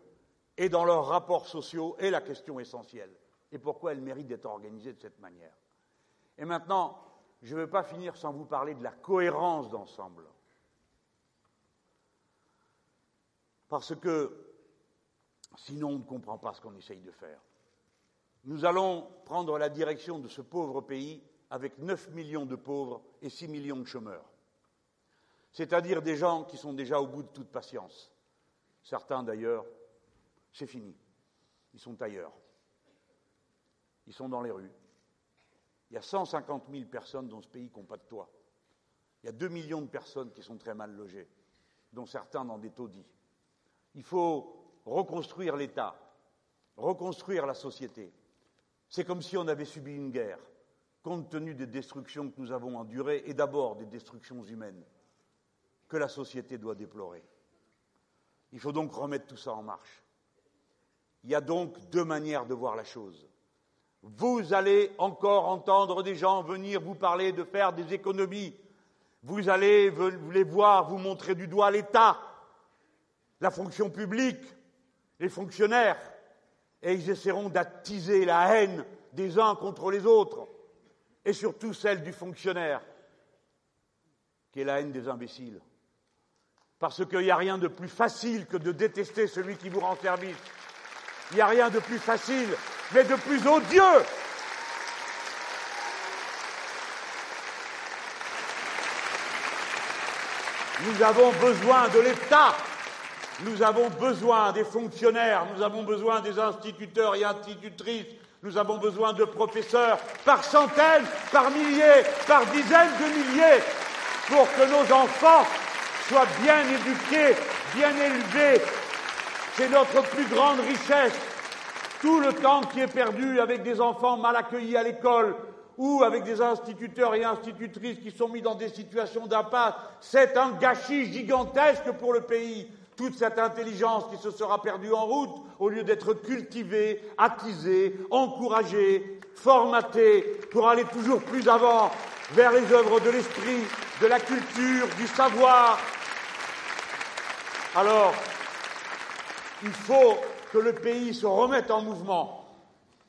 et dans leurs rapports sociaux est la question essentielle, et pourquoi elle mérite d'être organisée de cette manière? Et maintenant, je ne veux pas finir sans vous parler de la cohérence d'ensemble. Parce que sinon on ne comprend pas ce qu'on essaye de faire. Nous allons prendre la direction de ce pauvre pays avec 9 millions de pauvres et 6 millions de chômeurs c'est-à-dire des gens qui sont déjà au bout de toute patience. Certains, d'ailleurs, c'est fini. Ils sont ailleurs. Ils sont dans les rues. Il y a 150 000 personnes dans ce pays qui n'ont pas de toit. Il y a 2 millions de personnes qui sont très mal logées, dont certains dans des taudis. Il faut reconstruire l'État, reconstruire la société. C'est comme si on avait subi une guerre, compte tenu des destructions que nous avons endurées, et d'abord des destructions humaines que la société doit déplorer. Il faut donc remettre tout ça en marche. Il y a donc deux manières de voir la chose. Vous allez encore entendre des gens venir vous parler de faire des économies. Vous allez les voir vous montrer du doigt l'État, la fonction publique, les fonctionnaires, et ils essaieront d'attiser la haine des uns contre les autres, et surtout celle du fonctionnaire, qui est la haine des imbéciles. Parce qu'il n'y a rien de plus facile que de détester celui qui vous rend service. Il n'y a rien de plus facile, mais de plus odieux. Nous avons besoin de l'État. Nous avons besoin des fonctionnaires. Nous avons besoin des instituteurs et institutrices Nous avons besoin de professeurs par centaines, par milliers, par dizaines de milliers pour que nos enfants soient bien éduqués, bien élevés. C'est notre plus grande richesse. Tout le temps qui est perdu avec des enfants mal accueillis à l'école ou avec des instituteurs et institutrices qui sont mis dans des situations d'impasse, c'est un gâchis gigantesque pour le pays toute cette intelligence qui se sera perdue en route, au lieu d'être cultivée, attisée, encouragée, formatée, pour aller toujours plus avant vers les œuvres de l'esprit, de la culture, du savoir. Alors, il faut que le pays se remette en mouvement,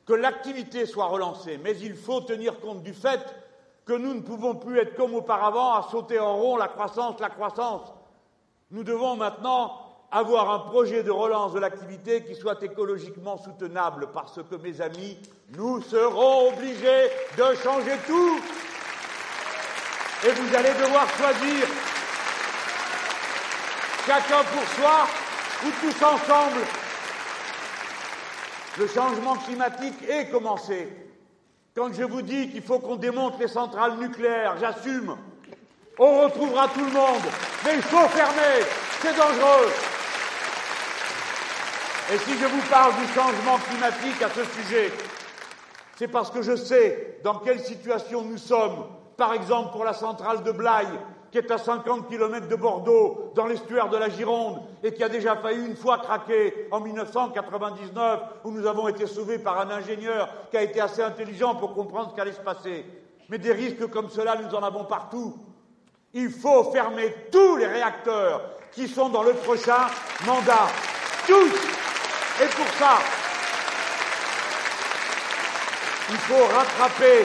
que l'activité soit relancée, mais il faut tenir compte du fait que nous ne pouvons plus être comme auparavant à sauter en rond la croissance, la croissance. Nous devons maintenant avoir un projet de relance de l'activité qui soit écologiquement soutenable, parce que, mes amis, nous serons obligés de changer tout. Et vous allez devoir choisir, chacun pour soi ou tous ensemble. Le changement climatique est commencé. Quand je vous dis qu'il faut qu'on démonte les centrales nucléaires, j'assume. On retrouvera tout le monde, mais il faut fermer, c'est dangereux. Et si je vous parle du changement climatique à ce sujet, c'est parce que je sais dans quelle situation nous sommes, par exemple pour la centrale de Blaye, qui est à 50 km de Bordeaux, dans l'estuaire de la Gironde, et qui a déjà failli une fois craquer en 1999, où nous avons été sauvés par un ingénieur qui a été assez intelligent pour comprendre ce qu'allait se passer. Mais des risques comme cela, nous en avons partout. Il faut fermer tous les réacteurs qui sont dans le prochain mandat. Tous Et pour ça, il faut rattraper,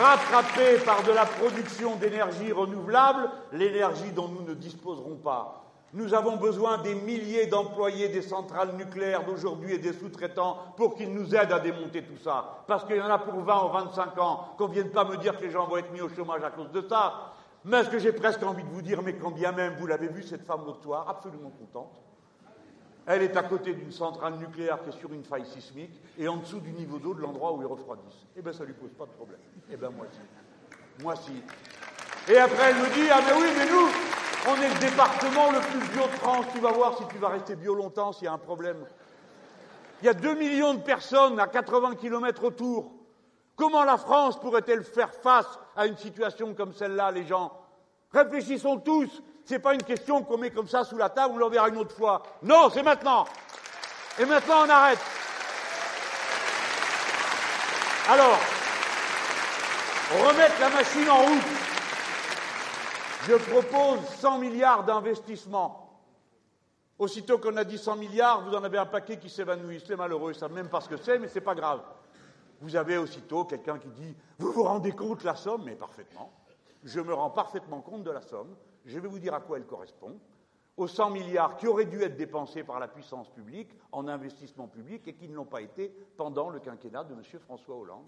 rattraper par de la production d'énergie renouvelable l'énergie dont nous ne disposerons pas. Nous avons besoin des milliers d'employés des centrales nucléaires d'aujourd'hui et des sous-traitants pour qu'ils nous aident à démonter tout ça. Parce qu'il y en a pour 20 ou 25 ans, qu'on ne vienne pas me dire que les gens vont être mis au chômage à cause de ça. Mais ce que j'ai presque envie de vous dire, mais quand bien même vous l'avez vu, cette femme l'autre absolument contente. Elle est à côté d'une centrale nucléaire qui est sur une faille sismique et en dessous du niveau d'eau de l'endroit où ils refroidissent. Eh bien, ça ne lui pose pas de problème. Eh bien, moi si. Moi si. Et après, elle me dit Ah, mais oui, mais nous, on est le département le plus bio de France. Tu vas voir si tu vas rester bio longtemps s'il y a un problème. Il y a 2 millions de personnes à 80 km autour. Comment la France pourrait-elle faire face à une situation comme celle-là, les gens? Réfléchissons tous. Ce n'est pas une question qu'on met comme ça sous la table, on l'enverra une autre fois. Non, c'est maintenant. Et maintenant, on arrête. Alors, remettre la machine en route. Je propose 100 milliards d'investissements. Aussitôt qu'on a dit 100 milliards, vous en avez un paquet qui s'évanouit. C'est malheureux, ils ne savent même pas ce que c'est, mais ce n'est pas grave vous avez aussitôt quelqu'un qui dit Vous vous rendez compte la somme? Mais parfaitement. Je me rends parfaitement compte de la somme. Je vais vous dire à quoi elle correspond. Aux 100 milliards qui auraient dû être dépensés par la puissance publique en investissement public et qui ne l'ont pas été pendant le quinquennat de M. François Hollande.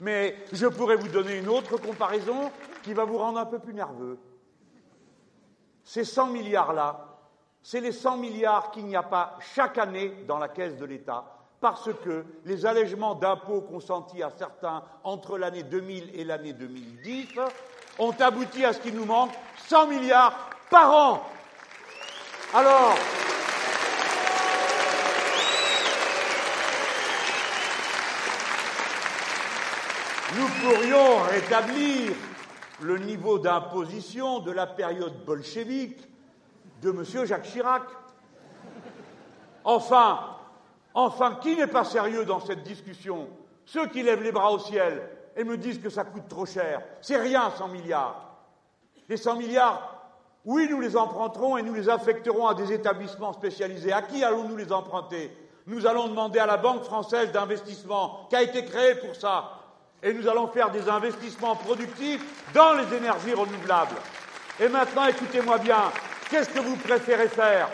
Mais je pourrais vous donner une autre comparaison qui va vous rendre un peu plus nerveux. Ces 100 milliards-là, c'est les 100 milliards qu'il n'y a pas chaque année dans la caisse de l'État parce que les allègements d'impôts consentis à certains entre l'année 2000 et l'année 2010 ont abouti à ce qu'il nous manque 100 milliards par an. Alors, nous pourrions rétablir le niveau d'imposition de la période bolchevique de M. Jacques Chirac. Enfin, Enfin, qui n'est pas sérieux dans cette discussion? Ceux qui lèvent les bras au ciel et me disent que ça coûte trop cher. C'est rien, 100 milliards. Les 100 milliards, oui, nous les emprunterons et nous les affecterons à des établissements spécialisés. À qui allons-nous les emprunter? Nous allons demander à la Banque française d'investissement, qui a été créée pour ça. Et nous allons faire des investissements productifs dans les énergies renouvelables. Et maintenant, écoutez-moi bien, qu'est-ce que vous préférez faire?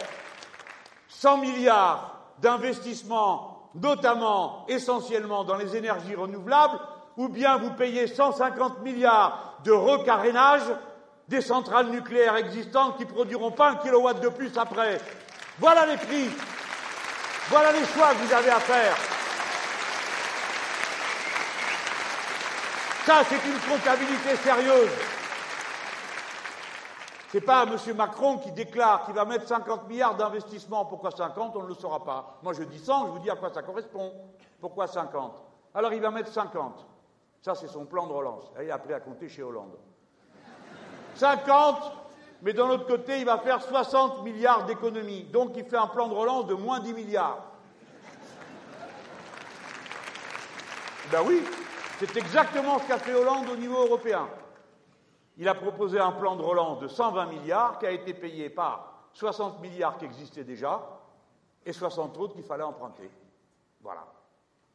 100 milliards d'investissement, notamment essentiellement dans les énergies renouvelables, ou bien vous payez 150 milliards de recarénage des centrales nucléaires existantes qui ne produiront pas un kilowatt de plus après. Voilà les prix. Voilà les choix que vous avez à faire. Ça, c'est une comptabilité sérieuse. C'est pas M. Macron qui déclare qu'il va mettre 50 milliards d'investissements. Pourquoi 50 On ne le saura pas. Moi, je dis 100, je vous dis à quoi ça correspond. Pourquoi 50 Alors, il va mettre 50. Ça, c'est son plan de relance. il a appris à compter chez Hollande. 50, mais d'un autre côté, il va faire 60 milliards d'économies. Donc, il fait un plan de relance de moins 10 milliards. Ben oui, c'est exactement ce qu'a fait Hollande au niveau européen. Il a proposé un plan de relance de 120 milliards qui a été payé par 60 milliards qui existaient déjà et 60 autres qu'il fallait emprunter. Voilà.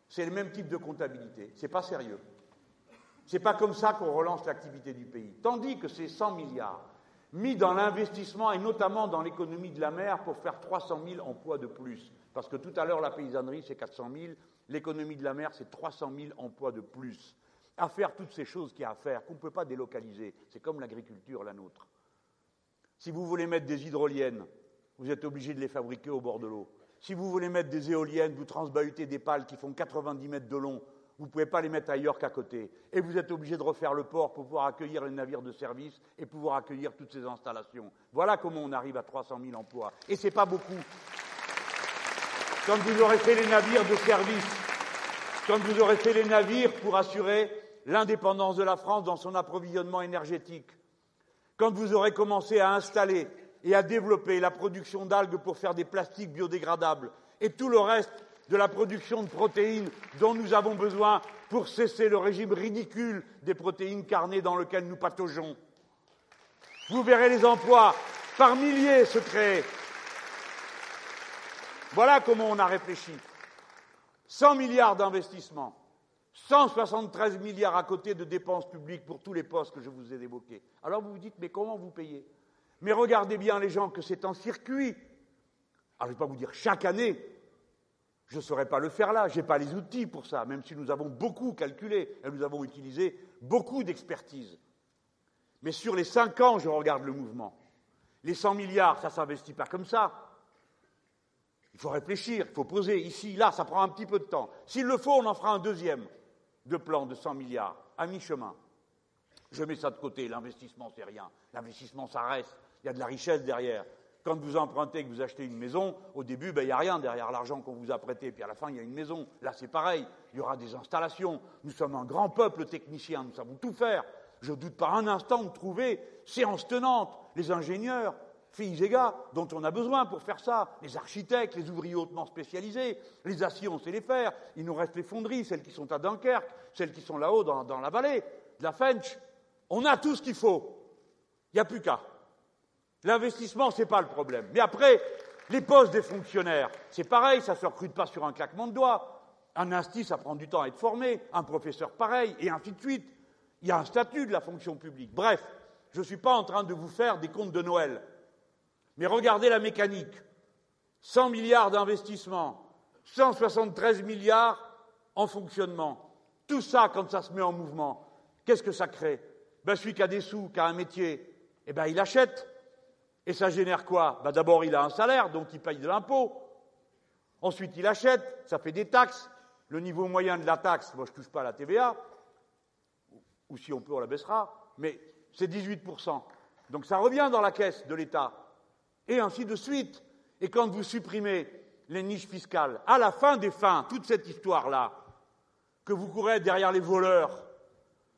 C'est le même type de comptabilité. C'est pas sérieux. C'est pas comme ça qu'on relance l'activité du pays. Tandis que ces 100 milliards mis dans l'investissement et notamment dans l'économie de la mer pour faire 300 000 emplois de plus. Parce que tout à l'heure, la paysannerie, c'est 400 000, l'économie de la mer, c'est 300 000 emplois de plus à faire toutes ces choses qu'il y a à faire, qu'on ne peut pas délocaliser. C'est comme l'agriculture, la nôtre. Si vous voulez mettre des hydroliennes, vous êtes obligé de les fabriquer au bord de l'eau. Si vous voulez mettre des éoliennes, vous transbahutez des pales qui font 90 mètres de long, vous ne pouvez pas les mettre ailleurs qu'à côté. Et vous êtes obligé de refaire le port pour pouvoir accueillir les navires de service et pouvoir accueillir toutes ces installations. Voilà comment on arrive à 300 000 emplois. Et ce n'est pas beaucoup. Quand vous aurez fait les navires de service, quand vous aurez fait les navires pour assurer l'indépendance de la France dans son approvisionnement énergétique, quand vous aurez commencé à installer et à développer la production d'algues pour faire des plastiques biodégradables et tout le reste de la production de protéines dont nous avons besoin pour cesser le régime ridicule des protéines carnées dans lequel nous pataugeons. Vous verrez les emplois par milliers se créer. Voilà comment on a réfléchi. 100 milliards d'investissements, 173 milliards à côté de dépenses publiques pour tous les postes que je vous ai évoqués. Alors vous vous dites, mais comment vous payez? Mais regardez bien les gens que c'est en circuit. Alors je ne vais pas vous dire chaque année, je ne saurais pas le faire là, je n'ai pas les outils pour ça, même si nous avons beaucoup calculé et nous avons utilisé beaucoup d'expertise. Mais sur les cinq ans, je regarde le mouvement. Les 100 milliards, ça ne s'investit pas comme ça. Il faut réfléchir, il faut poser ici, là, ça prend un petit peu de temps. S'il le faut, on en fera un deuxième de plan de 100 milliards à mi-chemin. Je mets ça de côté, l'investissement, c'est rien. L'investissement, ça reste. Il y a de la richesse derrière. Quand vous empruntez, que vous achetez une maison, au début, ben, il n'y a rien derrière l'argent qu'on vous a prêté, puis à la fin, il y a une maison. Là, c'est pareil. Il y aura des installations. Nous sommes un grand peuple technicien, nous savons tout faire. Je doute pas un instant de trouver séance tenante, les ingénieurs, filles et gars, dont on a besoin pour faire ça, les architectes, les ouvriers hautement spécialisés, les aciers, on sait les faire. Il nous reste les fonderies, celles qui sont à Dunkerque, celles qui sont là-haut dans, dans la vallée, de la Fench. On a tout ce qu'il faut. Il n'y a plus qu'à. L'investissement, ce n'est pas le problème. Mais après, les postes des fonctionnaires, c'est pareil, ça ne se recrute pas sur un claquement de doigts. Un instit, ça prend du temps à être formé, un professeur pareil, et ainsi de suite. Il y a un statut de la fonction publique. Bref, je ne suis pas en train de vous faire des comptes de Noël. Mais regardez la mécanique. 100 milliards d'investissements, 173 milliards en fonctionnement. Tout ça, quand ça se met en mouvement, qu'est-ce que ça crée? Ben, Celui qui a des sous, qui a un métier, eh ben, il achète. Et ça génère quoi? Ben D'abord, il a un salaire, donc il paye de l'impôt. Ensuite, il achète, ça fait des taxes. Le niveau moyen de la taxe, moi je ne touche pas à la TVA, ou si on peut, on la baissera, mais c'est 18%. Donc ça revient dans la caisse de l'État. Et ainsi de suite. Et quand vous supprimez les niches fiscales, à la fin des fins, toute cette histoire-là, que vous courez derrière les voleurs,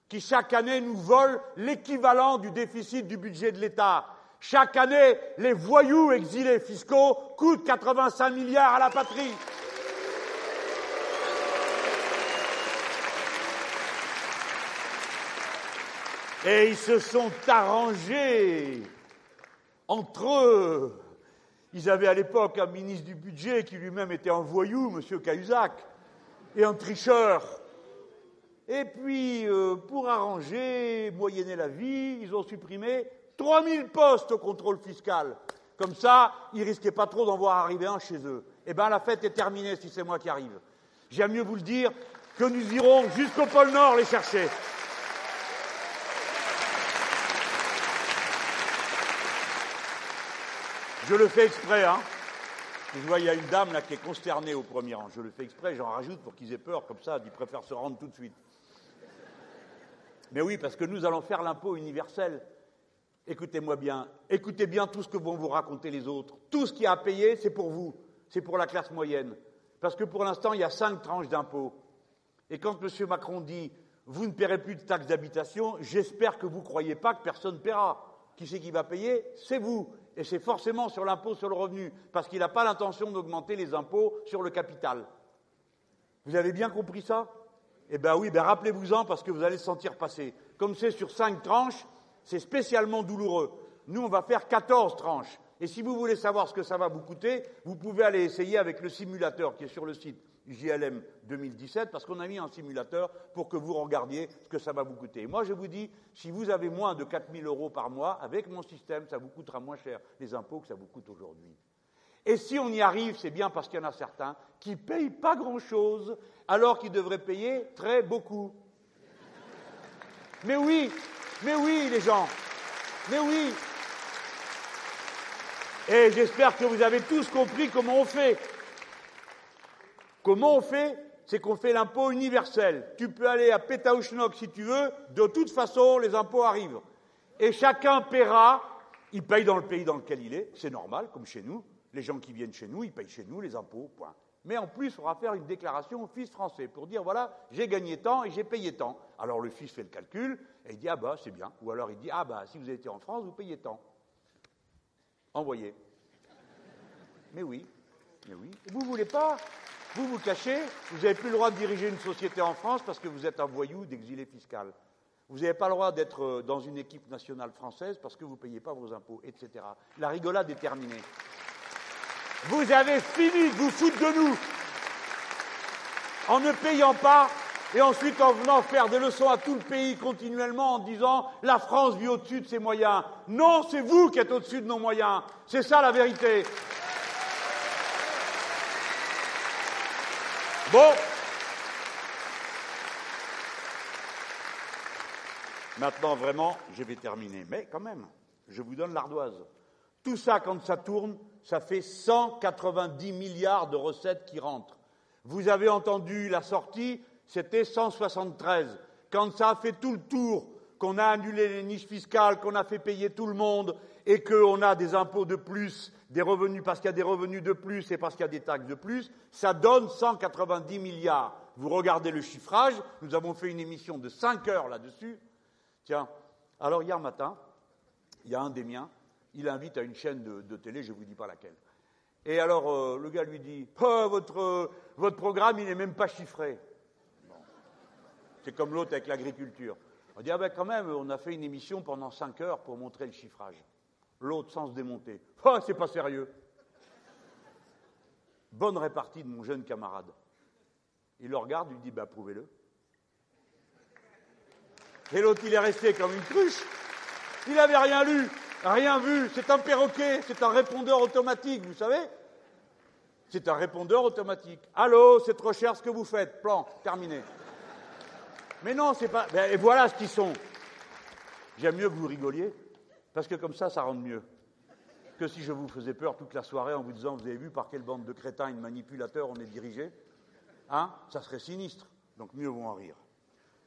qui chaque année nous volent l'équivalent du déficit du budget de l'État, chaque année, les voyous exilés fiscaux coûtent 85 milliards à la patrie. Et ils se sont arrangés entre eux. Ils avaient à l'époque un ministre du budget qui lui-même était un voyou, M. Cahuzac, et un tricheur. Et puis, euh, pour arranger, moyenner la vie, ils ont supprimé 3000 postes au contrôle fiscal. Comme ça, ils risquaient pas trop d'en voir arriver un chez eux. Eh bien, la fête est terminée si c'est moi qui arrive. J'aime mieux vous le dire que nous irons jusqu'au pôle Nord les chercher. Je le fais exprès, hein. Je vois, il y a une dame là qui est consternée au premier rang. Je le fais exprès, j'en rajoute pour qu'ils aient peur, comme ça, ils préfèrent se rendre tout de suite. Mais oui, parce que nous allons faire l'impôt universel. Écoutez-moi bien, écoutez bien tout ce que vont vous raconter les autres. Tout ce qui a à payer, c'est pour vous, c'est pour la classe moyenne. Parce que pour l'instant, il y a cinq tranches d'impôts. Et quand M. Macron dit vous ne paierez plus de taxes d'habitation, j'espère que vous ne croyez pas que personne ne paiera. Qui c'est qui va payer? C'est vous. Et c'est forcément sur l'impôt sur le revenu, parce qu'il n'a pas l'intention d'augmenter les impôts sur le capital. Vous avez bien compris ça? Eh bien oui, ben rappelez-vous-en, parce que vous allez sentir passer. Comme c'est sur cinq tranches, c'est spécialement douloureux. Nous, on va faire 14 tranches. Et si vous voulez savoir ce que ça va vous coûter, vous pouvez aller essayer avec le simulateur qui est sur le site JLM 2017, parce qu'on a mis un simulateur pour que vous regardiez ce que ça va vous coûter. moi, je vous dis, si vous avez moins de 4 000 euros par mois, avec mon système, ça vous coûtera moins cher les impôts que ça vous coûte aujourd'hui. Et si on y arrive, c'est bien parce qu'il y en a certains qui ne payent pas grand-chose, alors qu'ils devraient payer très beaucoup. Mais oui, mais oui, les gens, mais oui. Et j'espère que vous avez tous compris comment on fait. Comment on fait C'est qu'on fait l'impôt universel. Tu peux aller à Pétaouchnok si tu veux, de toute façon, les impôts arrivent. Et chacun paiera, il paye dans le pays dans lequel il est, c'est normal, comme chez nous. Les gens qui viennent chez nous, ils payent chez nous les impôts, point. Mais en plus, on va faire une déclaration au fils français pour dire voilà, j'ai gagné tant et j'ai payé tant. Alors le fils fait le calcul et il dit ah bah c'est bien. Ou alors il dit ah bah si vous été en France, vous payez tant. Envoyez. Mais oui, mais oui. Vous voulez pas vous vous cachez, vous n'avez plus le droit de diriger une société en France parce que vous êtes un voyou d'exilé fiscal. Vous n'avez pas le droit d'être euh, dans une équipe nationale française parce que vous ne payez pas vos impôts, etc. La rigolade est terminée. Vous avez fini de vous foutre de nous en ne payant pas et ensuite en venant faire des leçons à tout le pays continuellement en disant la France vit au-dessus de ses moyens. Non, c'est vous qui êtes au-dessus de nos moyens. C'est ça la vérité. Bon. Maintenant, vraiment, je vais terminer. Mais quand même, je vous donne l'ardoise. Tout ça, quand ça tourne, ça fait 190 milliards de recettes qui rentrent. Vous avez entendu la sortie, c'était 173. Quand ça a fait tout le tour, qu'on a annulé les niches fiscales, qu'on a fait payer tout le monde et qu'on a des impôts de plus des revenus parce qu'il y a des revenus de plus et parce qu'il y a des taxes de plus, ça donne 190 milliards. Vous regardez le chiffrage, nous avons fait une émission de 5 heures là-dessus. Tiens, alors hier matin, il y a un des miens, il invite à une chaîne de, télé, je ne vous dis pas laquelle. Et alors euh, le gars lui dit oh, votre, votre programme, il n'est même pas chiffré. C'est comme l'autre avec l'agriculture. On dit ah ben quand même, on a fait une émission pendant 5 heures pour montrer le chiffrage l'autre sans se démonter. Oh, c'est pas sérieux. Bonne répartie de mon jeune camarade. Il le regarde, il dit bah, prouvez-le. Et l'autre, il est resté comme une cruche. Il n'avait rien lu, rien vu. C'est un perroquet, c'est un répondeur automatique, vous savez C'est un répondeur automatique. Allô, c'est trop cher ce que vous faites. Plan, terminé. Mais non, c'est pas. Ben, et voilà ce qu'ils sont. J'aime mieux que vous rigoliez. Parce que comme ça, ça rend mieux que si je vous faisais peur toute la soirée en vous disant, vous avez vu par quelle bande de crétins et de manipulateurs on est dirigé Hein Ça serait sinistre. Donc mieux vaut en rire.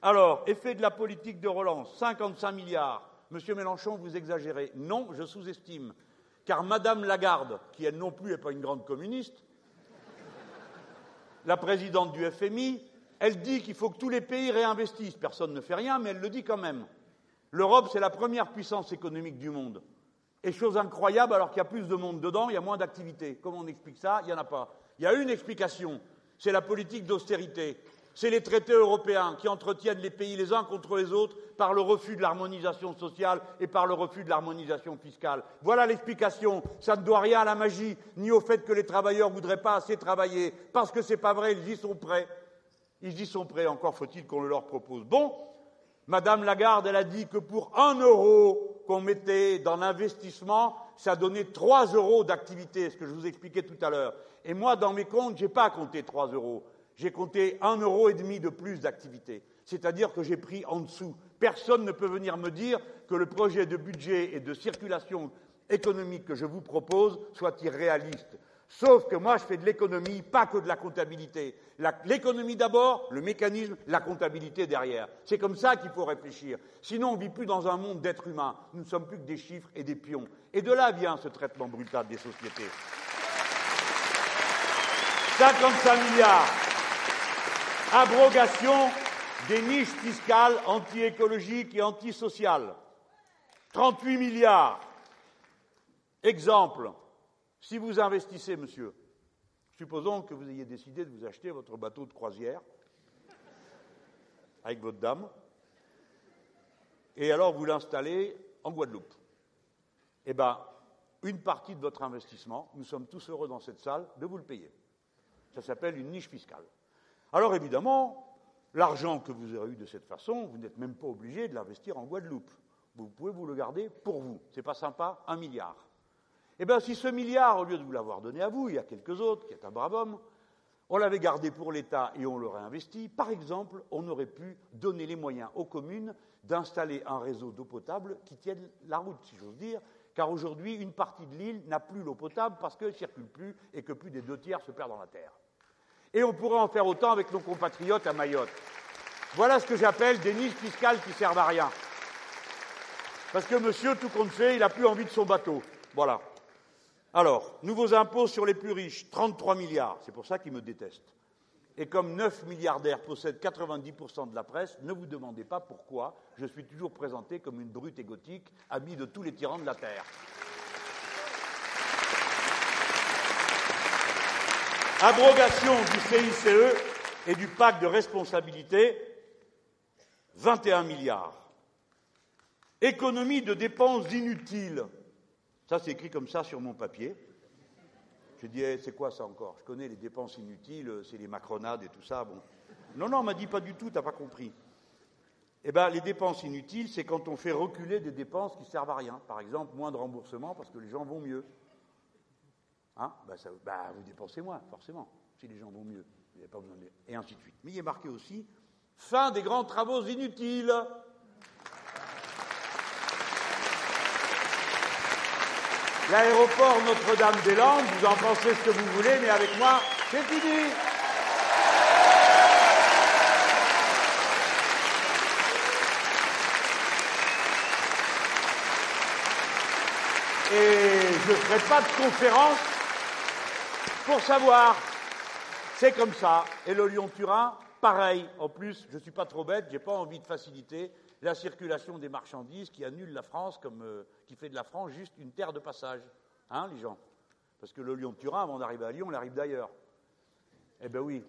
Alors, effet de la politique de relance, 55 milliards. Monsieur Mélenchon, vous exagérez. Non, je sous-estime. Car Madame Lagarde, qui elle non plus n'est pas une grande communiste, la présidente du FMI, elle dit qu'il faut que tous les pays réinvestissent. Personne ne fait rien, mais elle le dit quand même. L'Europe, c'est la première puissance économique du monde. Et chose incroyable, alors qu'il y a plus de monde dedans, il y a moins d'activité. Comment on explique ça? Il n'y en a pas. Il y a une explication, c'est la politique d'austérité. C'est les traités européens qui entretiennent les pays les uns contre les autres par le refus de l'harmonisation sociale et par le refus de l'harmonisation fiscale. Voilà l'explication. Ça ne doit rien à la magie, ni au fait que les travailleurs ne voudraient pas assez travailler, parce que c'est pas vrai, ils y sont prêts. Ils y sont prêts, encore faut-il qu'on le leur propose. Bon, Madame Lagarde, elle a dit que pour un euro qu'on mettait dans l'investissement, ça donnait trois euros d'activité, ce que je vous expliquais tout à l'heure. Et moi, dans mes comptes, je n'ai pas compté trois euros. J'ai compté un euro et demi de plus d'activité. C'est-à-dire que j'ai pris en dessous. Personne ne peut venir me dire que le projet de budget et de circulation économique que je vous propose soit irréaliste. Sauf que moi, je fais de l'économie, pas que de la comptabilité. L'économie d'abord, le mécanisme, la comptabilité derrière. C'est comme ça qu'il faut réfléchir. Sinon, on ne vit plus dans un monde d'êtres humains. Nous ne sommes plus que des chiffres et des pions. Et de là vient ce traitement brutal des sociétés. 55 milliards. Abrogation des niches fiscales anti-écologiques et antisociales. 38 milliards. Exemple, si vous investissez, monsieur, supposons que vous ayez décidé de vous acheter votre bateau de croisière avec votre dame, et alors vous l'installez en Guadeloupe. Eh bien, une partie de votre investissement, nous sommes tous heureux dans cette salle de vous le payer. Ça s'appelle une niche fiscale. Alors évidemment, l'argent que vous aurez eu de cette façon, vous n'êtes même pas obligé de l'investir en Guadeloupe. Vous pouvez vous le garder pour vous. C'est pas sympa Un milliard. Eh bien, si ce milliard, au lieu de vous l'avoir donné à vous, il y a quelques autres, qui est un brave homme, on l'avait gardé pour l'État et on l'aurait investi, par exemple, on aurait pu donner les moyens aux communes d'installer un réseau d'eau potable qui tienne la route, si j'ose dire, car aujourd'hui, une partie de l'île n'a plus l'eau potable parce qu'elle ne circule plus et que plus des deux tiers se perdent dans la terre. Et on pourrait en faire autant avec nos compatriotes à Mayotte. Voilà ce que j'appelle des niches fiscales qui servent à rien. Parce que monsieur, tout compte fait, il n'a plus envie de son bateau. Voilà. Alors, nouveaux impôts sur les plus riches, 33 milliards, c'est pour ça qu'ils me détestent. Et comme 9 milliardaires possèdent 90% de la presse, ne vous demandez pas pourquoi je suis toujours présenté comme une brute égotique, amie de tous les tyrans de la Terre. Abrogation du CICE et du pacte de responsabilité, 21 milliards. Économie de dépenses inutiles, ça, c'est écrit comme ça sur mon papier. Je dis, eh, c'est quoi ça encore? Je connais les dépenses inutiles, c'est les macronades et tout ça. Bon. Non, non, on m'a dit pas du tout, t'as pas compris. Eh bien, les dépenses inutiles, c'est quand on fait reculer des dépenses qui servent à rien. Par exemple, moins de remboursement parce que les gens vont mieux. Hein? Ça, ben, vous dépensez moins, forcément, si les gens vont mieux. Vous n'avez pas besoin de... Et ainsi de suite. Mais il est marqué aussi fin des grands travaux inutiles. L'aéroport Notre-Dame-des-Landes, vous en pensez ce que vous voulez, mais avec moi, c'est fini. Et je ne ferai pas de conférence pour savoir. C'est comme ça. Et le Lyon-Turin, pareil. En plus, je ne suis pas trop bête, je n'ai pas envie de faciliter la circulation des marchandises qui annule la France comme euh, qui fait de la France juste une terre de passage, hein, les gens. Parce que le Lyon-Turin, avant d'arriver à Lyon, on arrive d'ailleurs. Eh bien oui,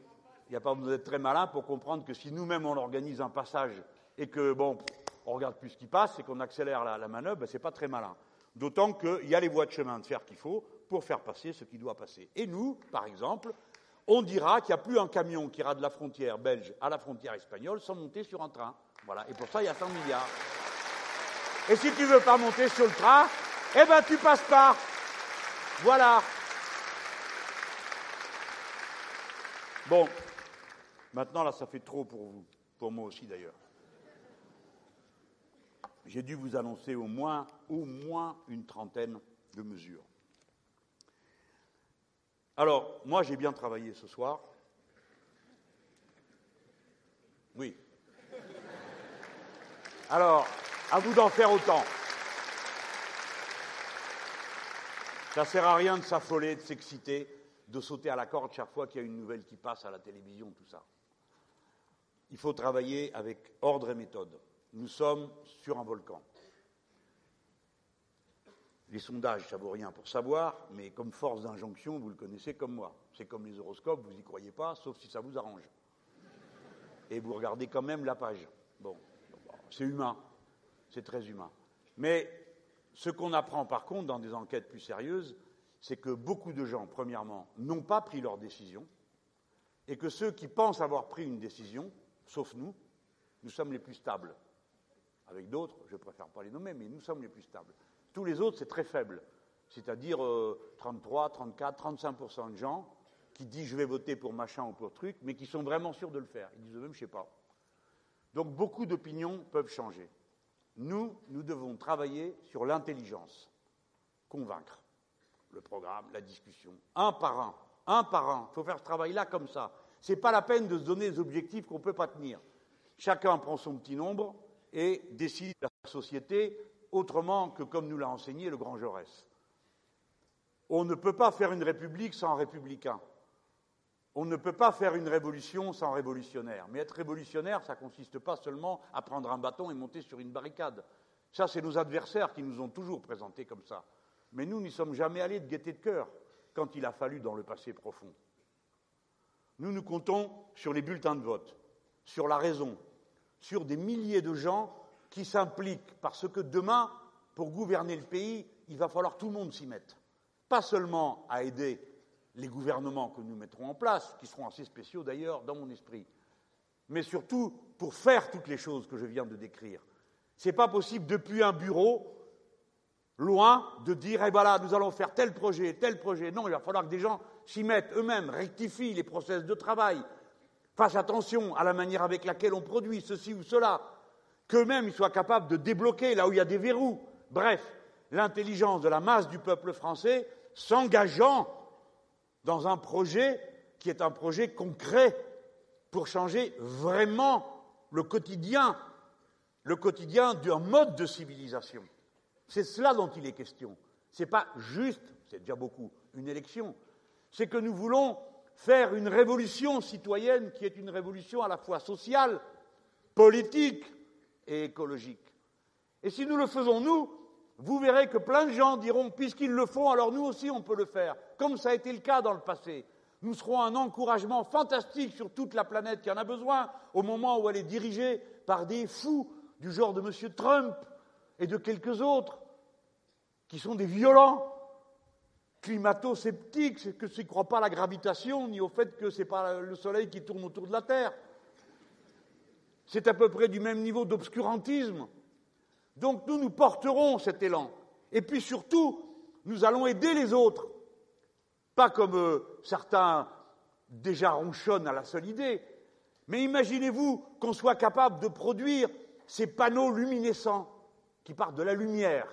il n'y a pas besoin d'être très malin pour comprendre que si nous-mêmes on organise un passage et que bon, on regarde plus ce qui passe et qu'on accélère la, manœuvre, ben, c'est pas très malin. D'autant qu'il y a les voies de chemin de fer qu'il faut pour faire passer ce qui doit passer. Et nous, par exemple, on dira qu'il n'y a plus un camion qui ira de la frontière belge à la frontière espagnole sans monter sur un train. Voilà. Et pour ça, il y a 100 milliards. Et si tu ne veux pas monter sur le train, eh ben, tu passes pas. Voilà. Bon. Maintenant, là, ça fait trop pour vous. Pour moi aussi, d'ailleurs. J'ai dû vous annoncer au moins, au moins une trentaine de mesures. Alors, moi, j'ai bien travaillé ce soir. Oui, alors, à vous d'en faire autant. Ça ne sert à rien de s'affoler, de s'exciter, de sauter à la corde chaque fois qu'il y a une nouvelle qui passe à la télévision, tout ça. Il faut travailler avec ordre et méthode. Nous sommes sur un volcan. Les sondages, ça vaut rien pour savoir, mais comme force d'injonction, vous le connaissez comme moi. C'est comme les horoscopes, vous n'y croyez pas, sauf si ça vous arrange. Et vous regardez quand même la page. Bon. C'est humain, c'est très humain. Mais ce qu'on apprend par contre dans des enquêtes plus sérieuses, c'est que beaucoup de gens, premièrement, n'ont pas pris leur décision, et que ceux qui pensent avoir pris une décision, sauf nous, nous sommes les plus stables. Avec d'autres, je préfère pas les nommer, mais nous sommes les plus stables. Tous les autres, c'est très faible. C'est-à-dire 33, 34, 35% de gens qui disent je vais voter pour machin ou pour truc, mais qui sont vraiment sûrs de le faire. Ils disent eux-mêmes, je sais pas. Donc beaucoup d'opinions peuvent changer. Nous, nous devons travailler sur l'intelligence, convaincre. le programme, la discussion, un par un, un par un. Il faut faire ce travail-là comme ça. Ce n'est pas la peine de se donner des objectifs qu'on ne peut pas tenir. Chacun prend son petit nombre et décide la société autrement que comme nous l'a enseigné le grand Jaurès. On ne peut pas faire une république sans républicain. On ne peut pas faire une révolution sans révolutionnaire. Mais être révolutionnaire, ça ne consiste pas seulement à prendre un bâton et monter sur une barricade. Ça, c'est nos adversaires qui nous ont toujours présentés comme ça. Mais nous n'y sommes jamais allés de gaieté de cœur quand il a fallu dans le passé profond. Nous nous comptons sur les bulletins de vote, sur la raison, sur des milliers de gens qui s'impliquent parce que demain, pour gouverner le pays, il va falloir tout le monde s'y mettre. Pas seulement à aider les gouvernements que nous mettrons en place, qui seront assez spéciaux d'ailleurs dans mon esprit, mais surtout pour faire toutes les choses que je viens de décrire. Ce n'est pas possible depuis un bureau, loin, de dire eh voilà, nous allons faire tel projet, tel projet. Non, il va falloir que des gens s'y mettent eux-mêmes, rectifient les process de travail, fassent attention à la manière avec laquelle on produit ceci ou cela, qu'eux-mêmes soient capables de débloquer là où il y a des verrous. Bref, l'intelligence de la masse du peuple français s'engageant dans un projet qui est un projet concret pour changer vraiment le quotidien, le quotidien d'un mode de civilisation. C'est cela dont il est question. Ce n'est pas juste, c'est déjà beaucoup, une élection. C'est que nous voulons faire une révolution citoyenne qui est une révolution à la fois sociale, politique et écologique. Et si nous le faisons, nous, vous verrez que plein de gens diront, puisqu'ils le font, alors nous aussi on peut le faire, comme ça a été le cas dans le passé. Nous serons un encouragement fantastique sur toute la planète qui en a besoin, au moment où elle est dirigée par des fous du genre de M. Trump et de quelques autres, qui sont des violents, climato-sceptiques, que ne croient pas à la gravitation, ni au fait que ce n'est pas le Soleil qui tourne autour de la Terre. C'est à peu près du même niveau d'obscurantisme. Donc nous, nous porterons cet élan. Et puis surtout, nous allons aider les autres. Pas comme euh, certains déjà ronchonnent à la seule idée, mais imaginez-vous qu'on soit capable de produire ces panneaux luminescents qui partent de la lumière,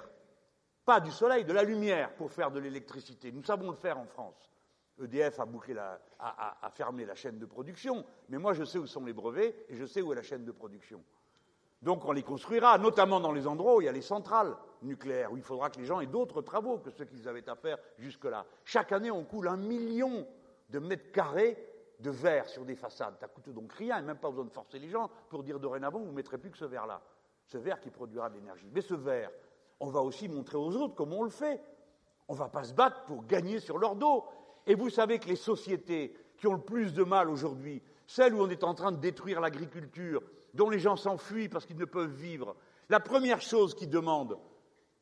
pas du soleil, de la lumière pour faire de l'électricité. Nous savons le faire en France. EDF a, fermé la chaîne de production, mais moi je sais où sont les brevets et je sais où est la chaîne de production. Donc on les construira, notamment dans les endroits où il y a les centrales nucléaires, où il faudra que les gens aient d'autres travaux que ceux qu'ils avaient à faire jusque-là. Chaque année, on coule un million de mètres carrés de verre sur des façades. Ça coûte donc rien, et même pas besoin de forcer les gens pour dire dorénavant, vous ne mettrez plus que ce verre-là. Ce verre qui produira de l'énergie. Mais ce verre, on va aussi montrer aux autres comment on le fait. On ne va pas se battre pour gagner sur leur dos. Et vous savez que les sociétés qui ont le plus de mal aujourd'hui, celles où on est en train de détruire l'agriculture, dont les gens s'enfuient parce qu'ils ne peuvent vivre, la première chose qu'ils demandent,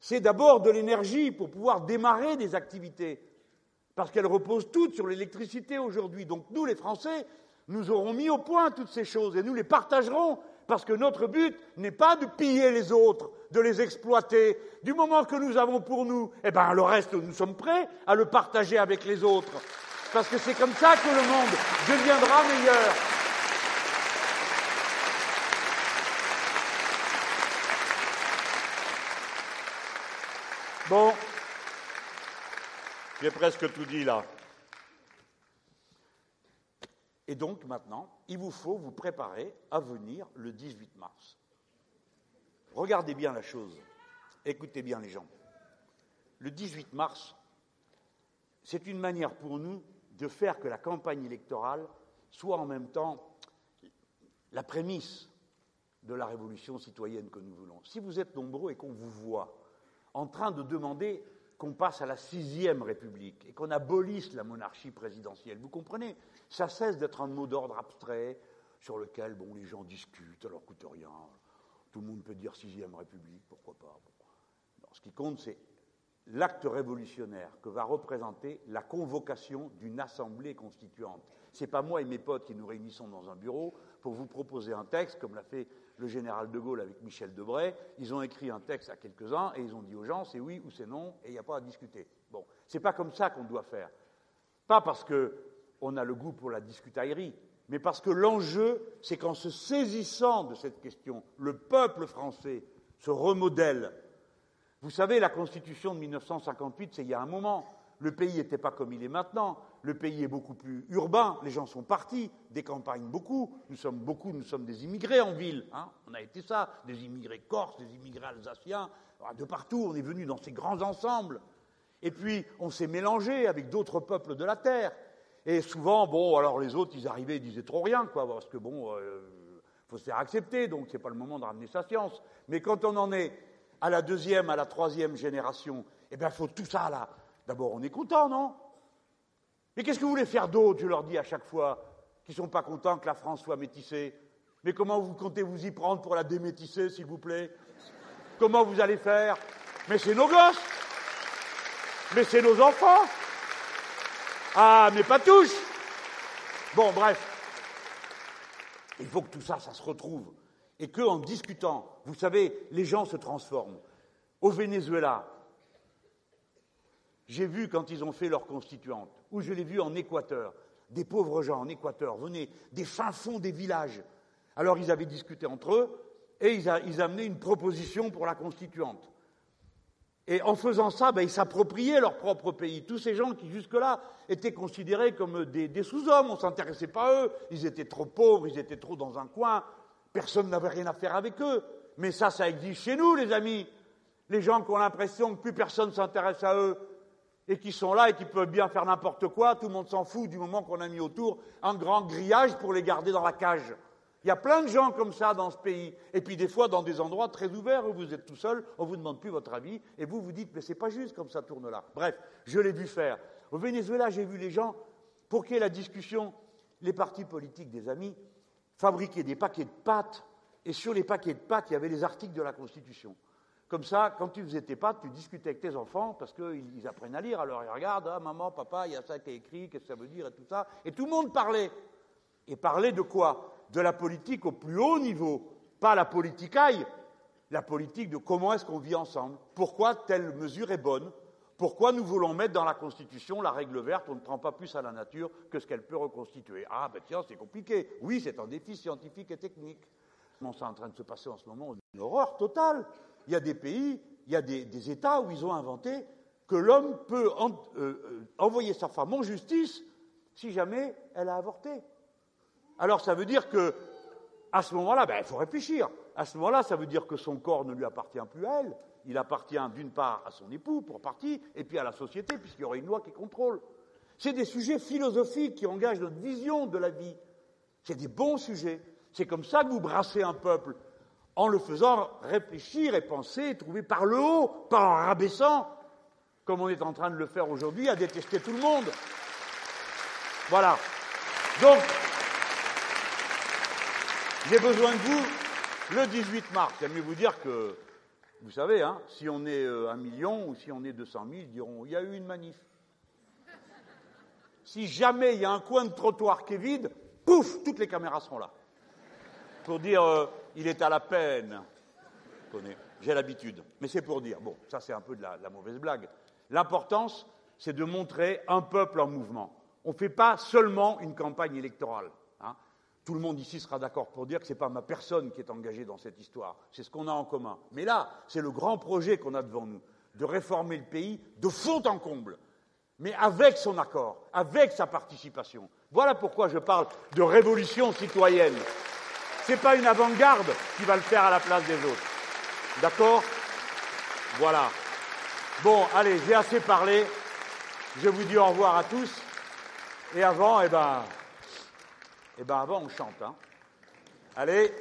c'est d'abord de l'énergie pour pouvoir démarrer des activités. Parce qu'elles reposent toutes sur l'électricité aujourd'hui. Donc nous, les Français, nous aurons mis au point toutes ces choses et nous les partagerons parce que notre but n'est pas de piller les autres, de les exploiter. Du moment que nous avons pour nous, eh bien, le reste, nous sommes prêts à le partager avec les autres. Parce que c'est comme ça que le monde deviendra meilleur. Bon, j'ai presque tout dit là. Et donc maintenant, il vous faut vous préparer à venir le 18 mars. Regardez bien la chose, écoutez bien les gens. Le 18 mars, c'est une manière pour nous de faire que la campagne électorale soit en même temps la prémisse de la révolution citoyenne que nous voulons. Si vous êtes nombreux et qu'on vous voit en train de demander qu'on passe à la sixième République et qu'on abolisse la monarchie présidentielle. Vous comprenez? Ça cesse d'être un mot d'ordre abstrait sur lequel bon, les gens discutent, alors coûte rien. Tout le monde peut dire sixième République, pourquoi pas. ce qui compte, c'est l'acte révolutionnaire que va représenter la convocation d'une assemblée constituante. Ce n'est pas moi et mes potes qui nous réunissons dans un bureau pour vous proposer un texte, comme l'a fait le général de Gaulle avec Michel Debray. Ils ont écrit un texte à quelques-uns et ils ont dit aux gens c'est oui ou c'est non et il n'y a pas à discuter. Bon, c'est pas comme ça qu'on doit faire. Pas parce qu'on a le goût pour la discutaillerie, mais parce que l'enjeu, c'est qu'en se saisissant de cette question, le peuple français se remodèle. Vous savez, la Constitution de 1958, c'est il y a un moment. Le pays n'était pas comme il est maintenant. Le pays est beaucoup plus urbain. Les gens sont partis des campagnes beaucoup. Nous sommes beaucoup, nous sommes des immigrés en ville. Hein. on a été ça, des immigrés corses, des immigrés alsaciens. De partout, on est venu dans ces grands ensembles. Et puis, on s'est mélangé avec d'autres peuples de la terre. Et souvent, bon, alors les autres, ils arrivaient, ils disaient trop rien, quoi, parce que bon, euh, faut se faire accepter, donc c'est pas le moment de ramener sa science. Mais quand on en est à la deuxième, à la troisième génération, eh bien, faut tout ça là, D'abord, on est content, non? Mais qu'est-ce que vous voulez faire d'autre, je leur dis à chaque fois, qui ne sont pas contents que la France soit métissée? Mais comment vous comptez vous y prendre pour la démétisser, s'il vous plaît? Comment vous allez faire? Mais c'est nos gosses! Mais c'est nos enfants! Ah, mais pas tous! Bon, bref. Il faut que tout ça, ça se retrouve. Et qu'en discutant, vous savez, les gens se transforment. Au Venezuela, j'ai vu quand ils ont fait leur constituante, ou je l'ai vu en Équateur, des pauvres gens en Équateur venaient des fins fonds des villages. Alors ils avaient discuté entre eux et ils, amenaient une proposition pour la constituante. Et en faisant ça, ben, ils s'appropriaient leur propre pays. Tous ces gens qui jusque-là étaient considérés comme des, des sous-hommes, on ne s'intéressait pas à eux, ils étaient trop pauvres, ils étaient trop dans un coin, personne n'avait rien à faire avec eux. Mais ça, ça existe chez nous, les amis. Les gens qui ont l'impression que plus personne ne s'intéresse à eux, et qui sont là et qui peuvent bien faire n'importe quoi, tout le monde s'en fout du moment qu'on a mis autour un grand grillage pour les garder dans la cage. Il y a plein de gens comme ça dans ce pays. Et puis des fois dans des endroits très ouverts où vous êtes tout seul, on vous demande plus votre avis et vous vous dites mais c'est pas juste comme ça tourne là. Bref, je l'ai vu faire. Au Venezuela, j'ai vu les gens pour qu'il y ait la discussion, les partis politiques des amis fabriquer des paquets de pâtes et sur les paquets de pâtes, il y avait les articles de la Constitution. Comme ça, quand tu faisais tes pâtes, tu discutais avec tes enfants parce qu'ils apprennent à lire. Alors ils regardent, ah maman, papa, il y a ça qui est écrit, qu'est-ce que ça veut dire et tout ça. Et tout le monde parlait. Et parlait de quoi? De la politique au plus haut niveau, pas la politique aille, la politique de comment est-ce qu'on vit ensemble, pourquoi telle mesure est bonne, pourquoi nous voulons mettre dans la Constitution la règle verte, on ne prend pas plus à la nature que ce qu'elle peut reconstituer? Ah ben tiens, c'est compliqué. Oui, c'est un défi scientifique et technique. C'est en train de se passer en ce moment une horreur totale il y a des pays, il y a des, États où ils ont inventé que l'homme peut euh, euh, envoyer sa femme en justice si jamais elle a avorté. Alors ça veut dire que, à ce moment-là, ben, il faut réfléchir. À ce moment-là, ça veut dire que son corps ne lui appartient plus à elle. Il appartient d'une part à son époux, pour partie, et puis à la société, puisqu'il y aura une loi qui contrôle. C'est des sujets philosophiques qui engagent notre vision de la vie. C'est des bons sujets. C'est comme ça que vous brassez un peuple en le faisant réfléchir et penser trouver par le haut, pas en rabaissant, comme on est en train de le faire aujourd'hui, à détester tout le monde. Voilà. Donc, j'ai besoin de vous le 18 mars. J'aime mieux vous dire que, vous savez, hein, si on est euh, un million ou si on est 200 000, ils diront il y a eu une manif. Si jamais il y a un coin de trottoir qui est vide, pouf, toutes les caméras seront là. Pour dire euh, il est à la peine. J'ai l'habitude. Mais c'est pour dire, bon, ça c'est un peu de la, mauvaise blague. L'importance, c'est de montrer un peuple en mouvement. On ne fait pas seulement une campagne électorale. Hein. Tout le monde ici sera d'accord pour dire que ce n'est pas ma personne qui est engagée dans cette histoire, c'est ce qu'on a en commun. Mais là, c'est le grand projet qu'on a devant nous, de réformer le pays de fond en comble, mais avec son accord, avec sa participation. Voilà pourquoi je parle de révolution citoyenne. Ce n'est pas une avant-garde qui va le faire à la place des autres. D'accord? Voilà. Bon, allez, j'ai assez parlé. Je vous dis au revoir à tous. Et avant, eh ben, eh ben avant, on chante. Hein. Allez.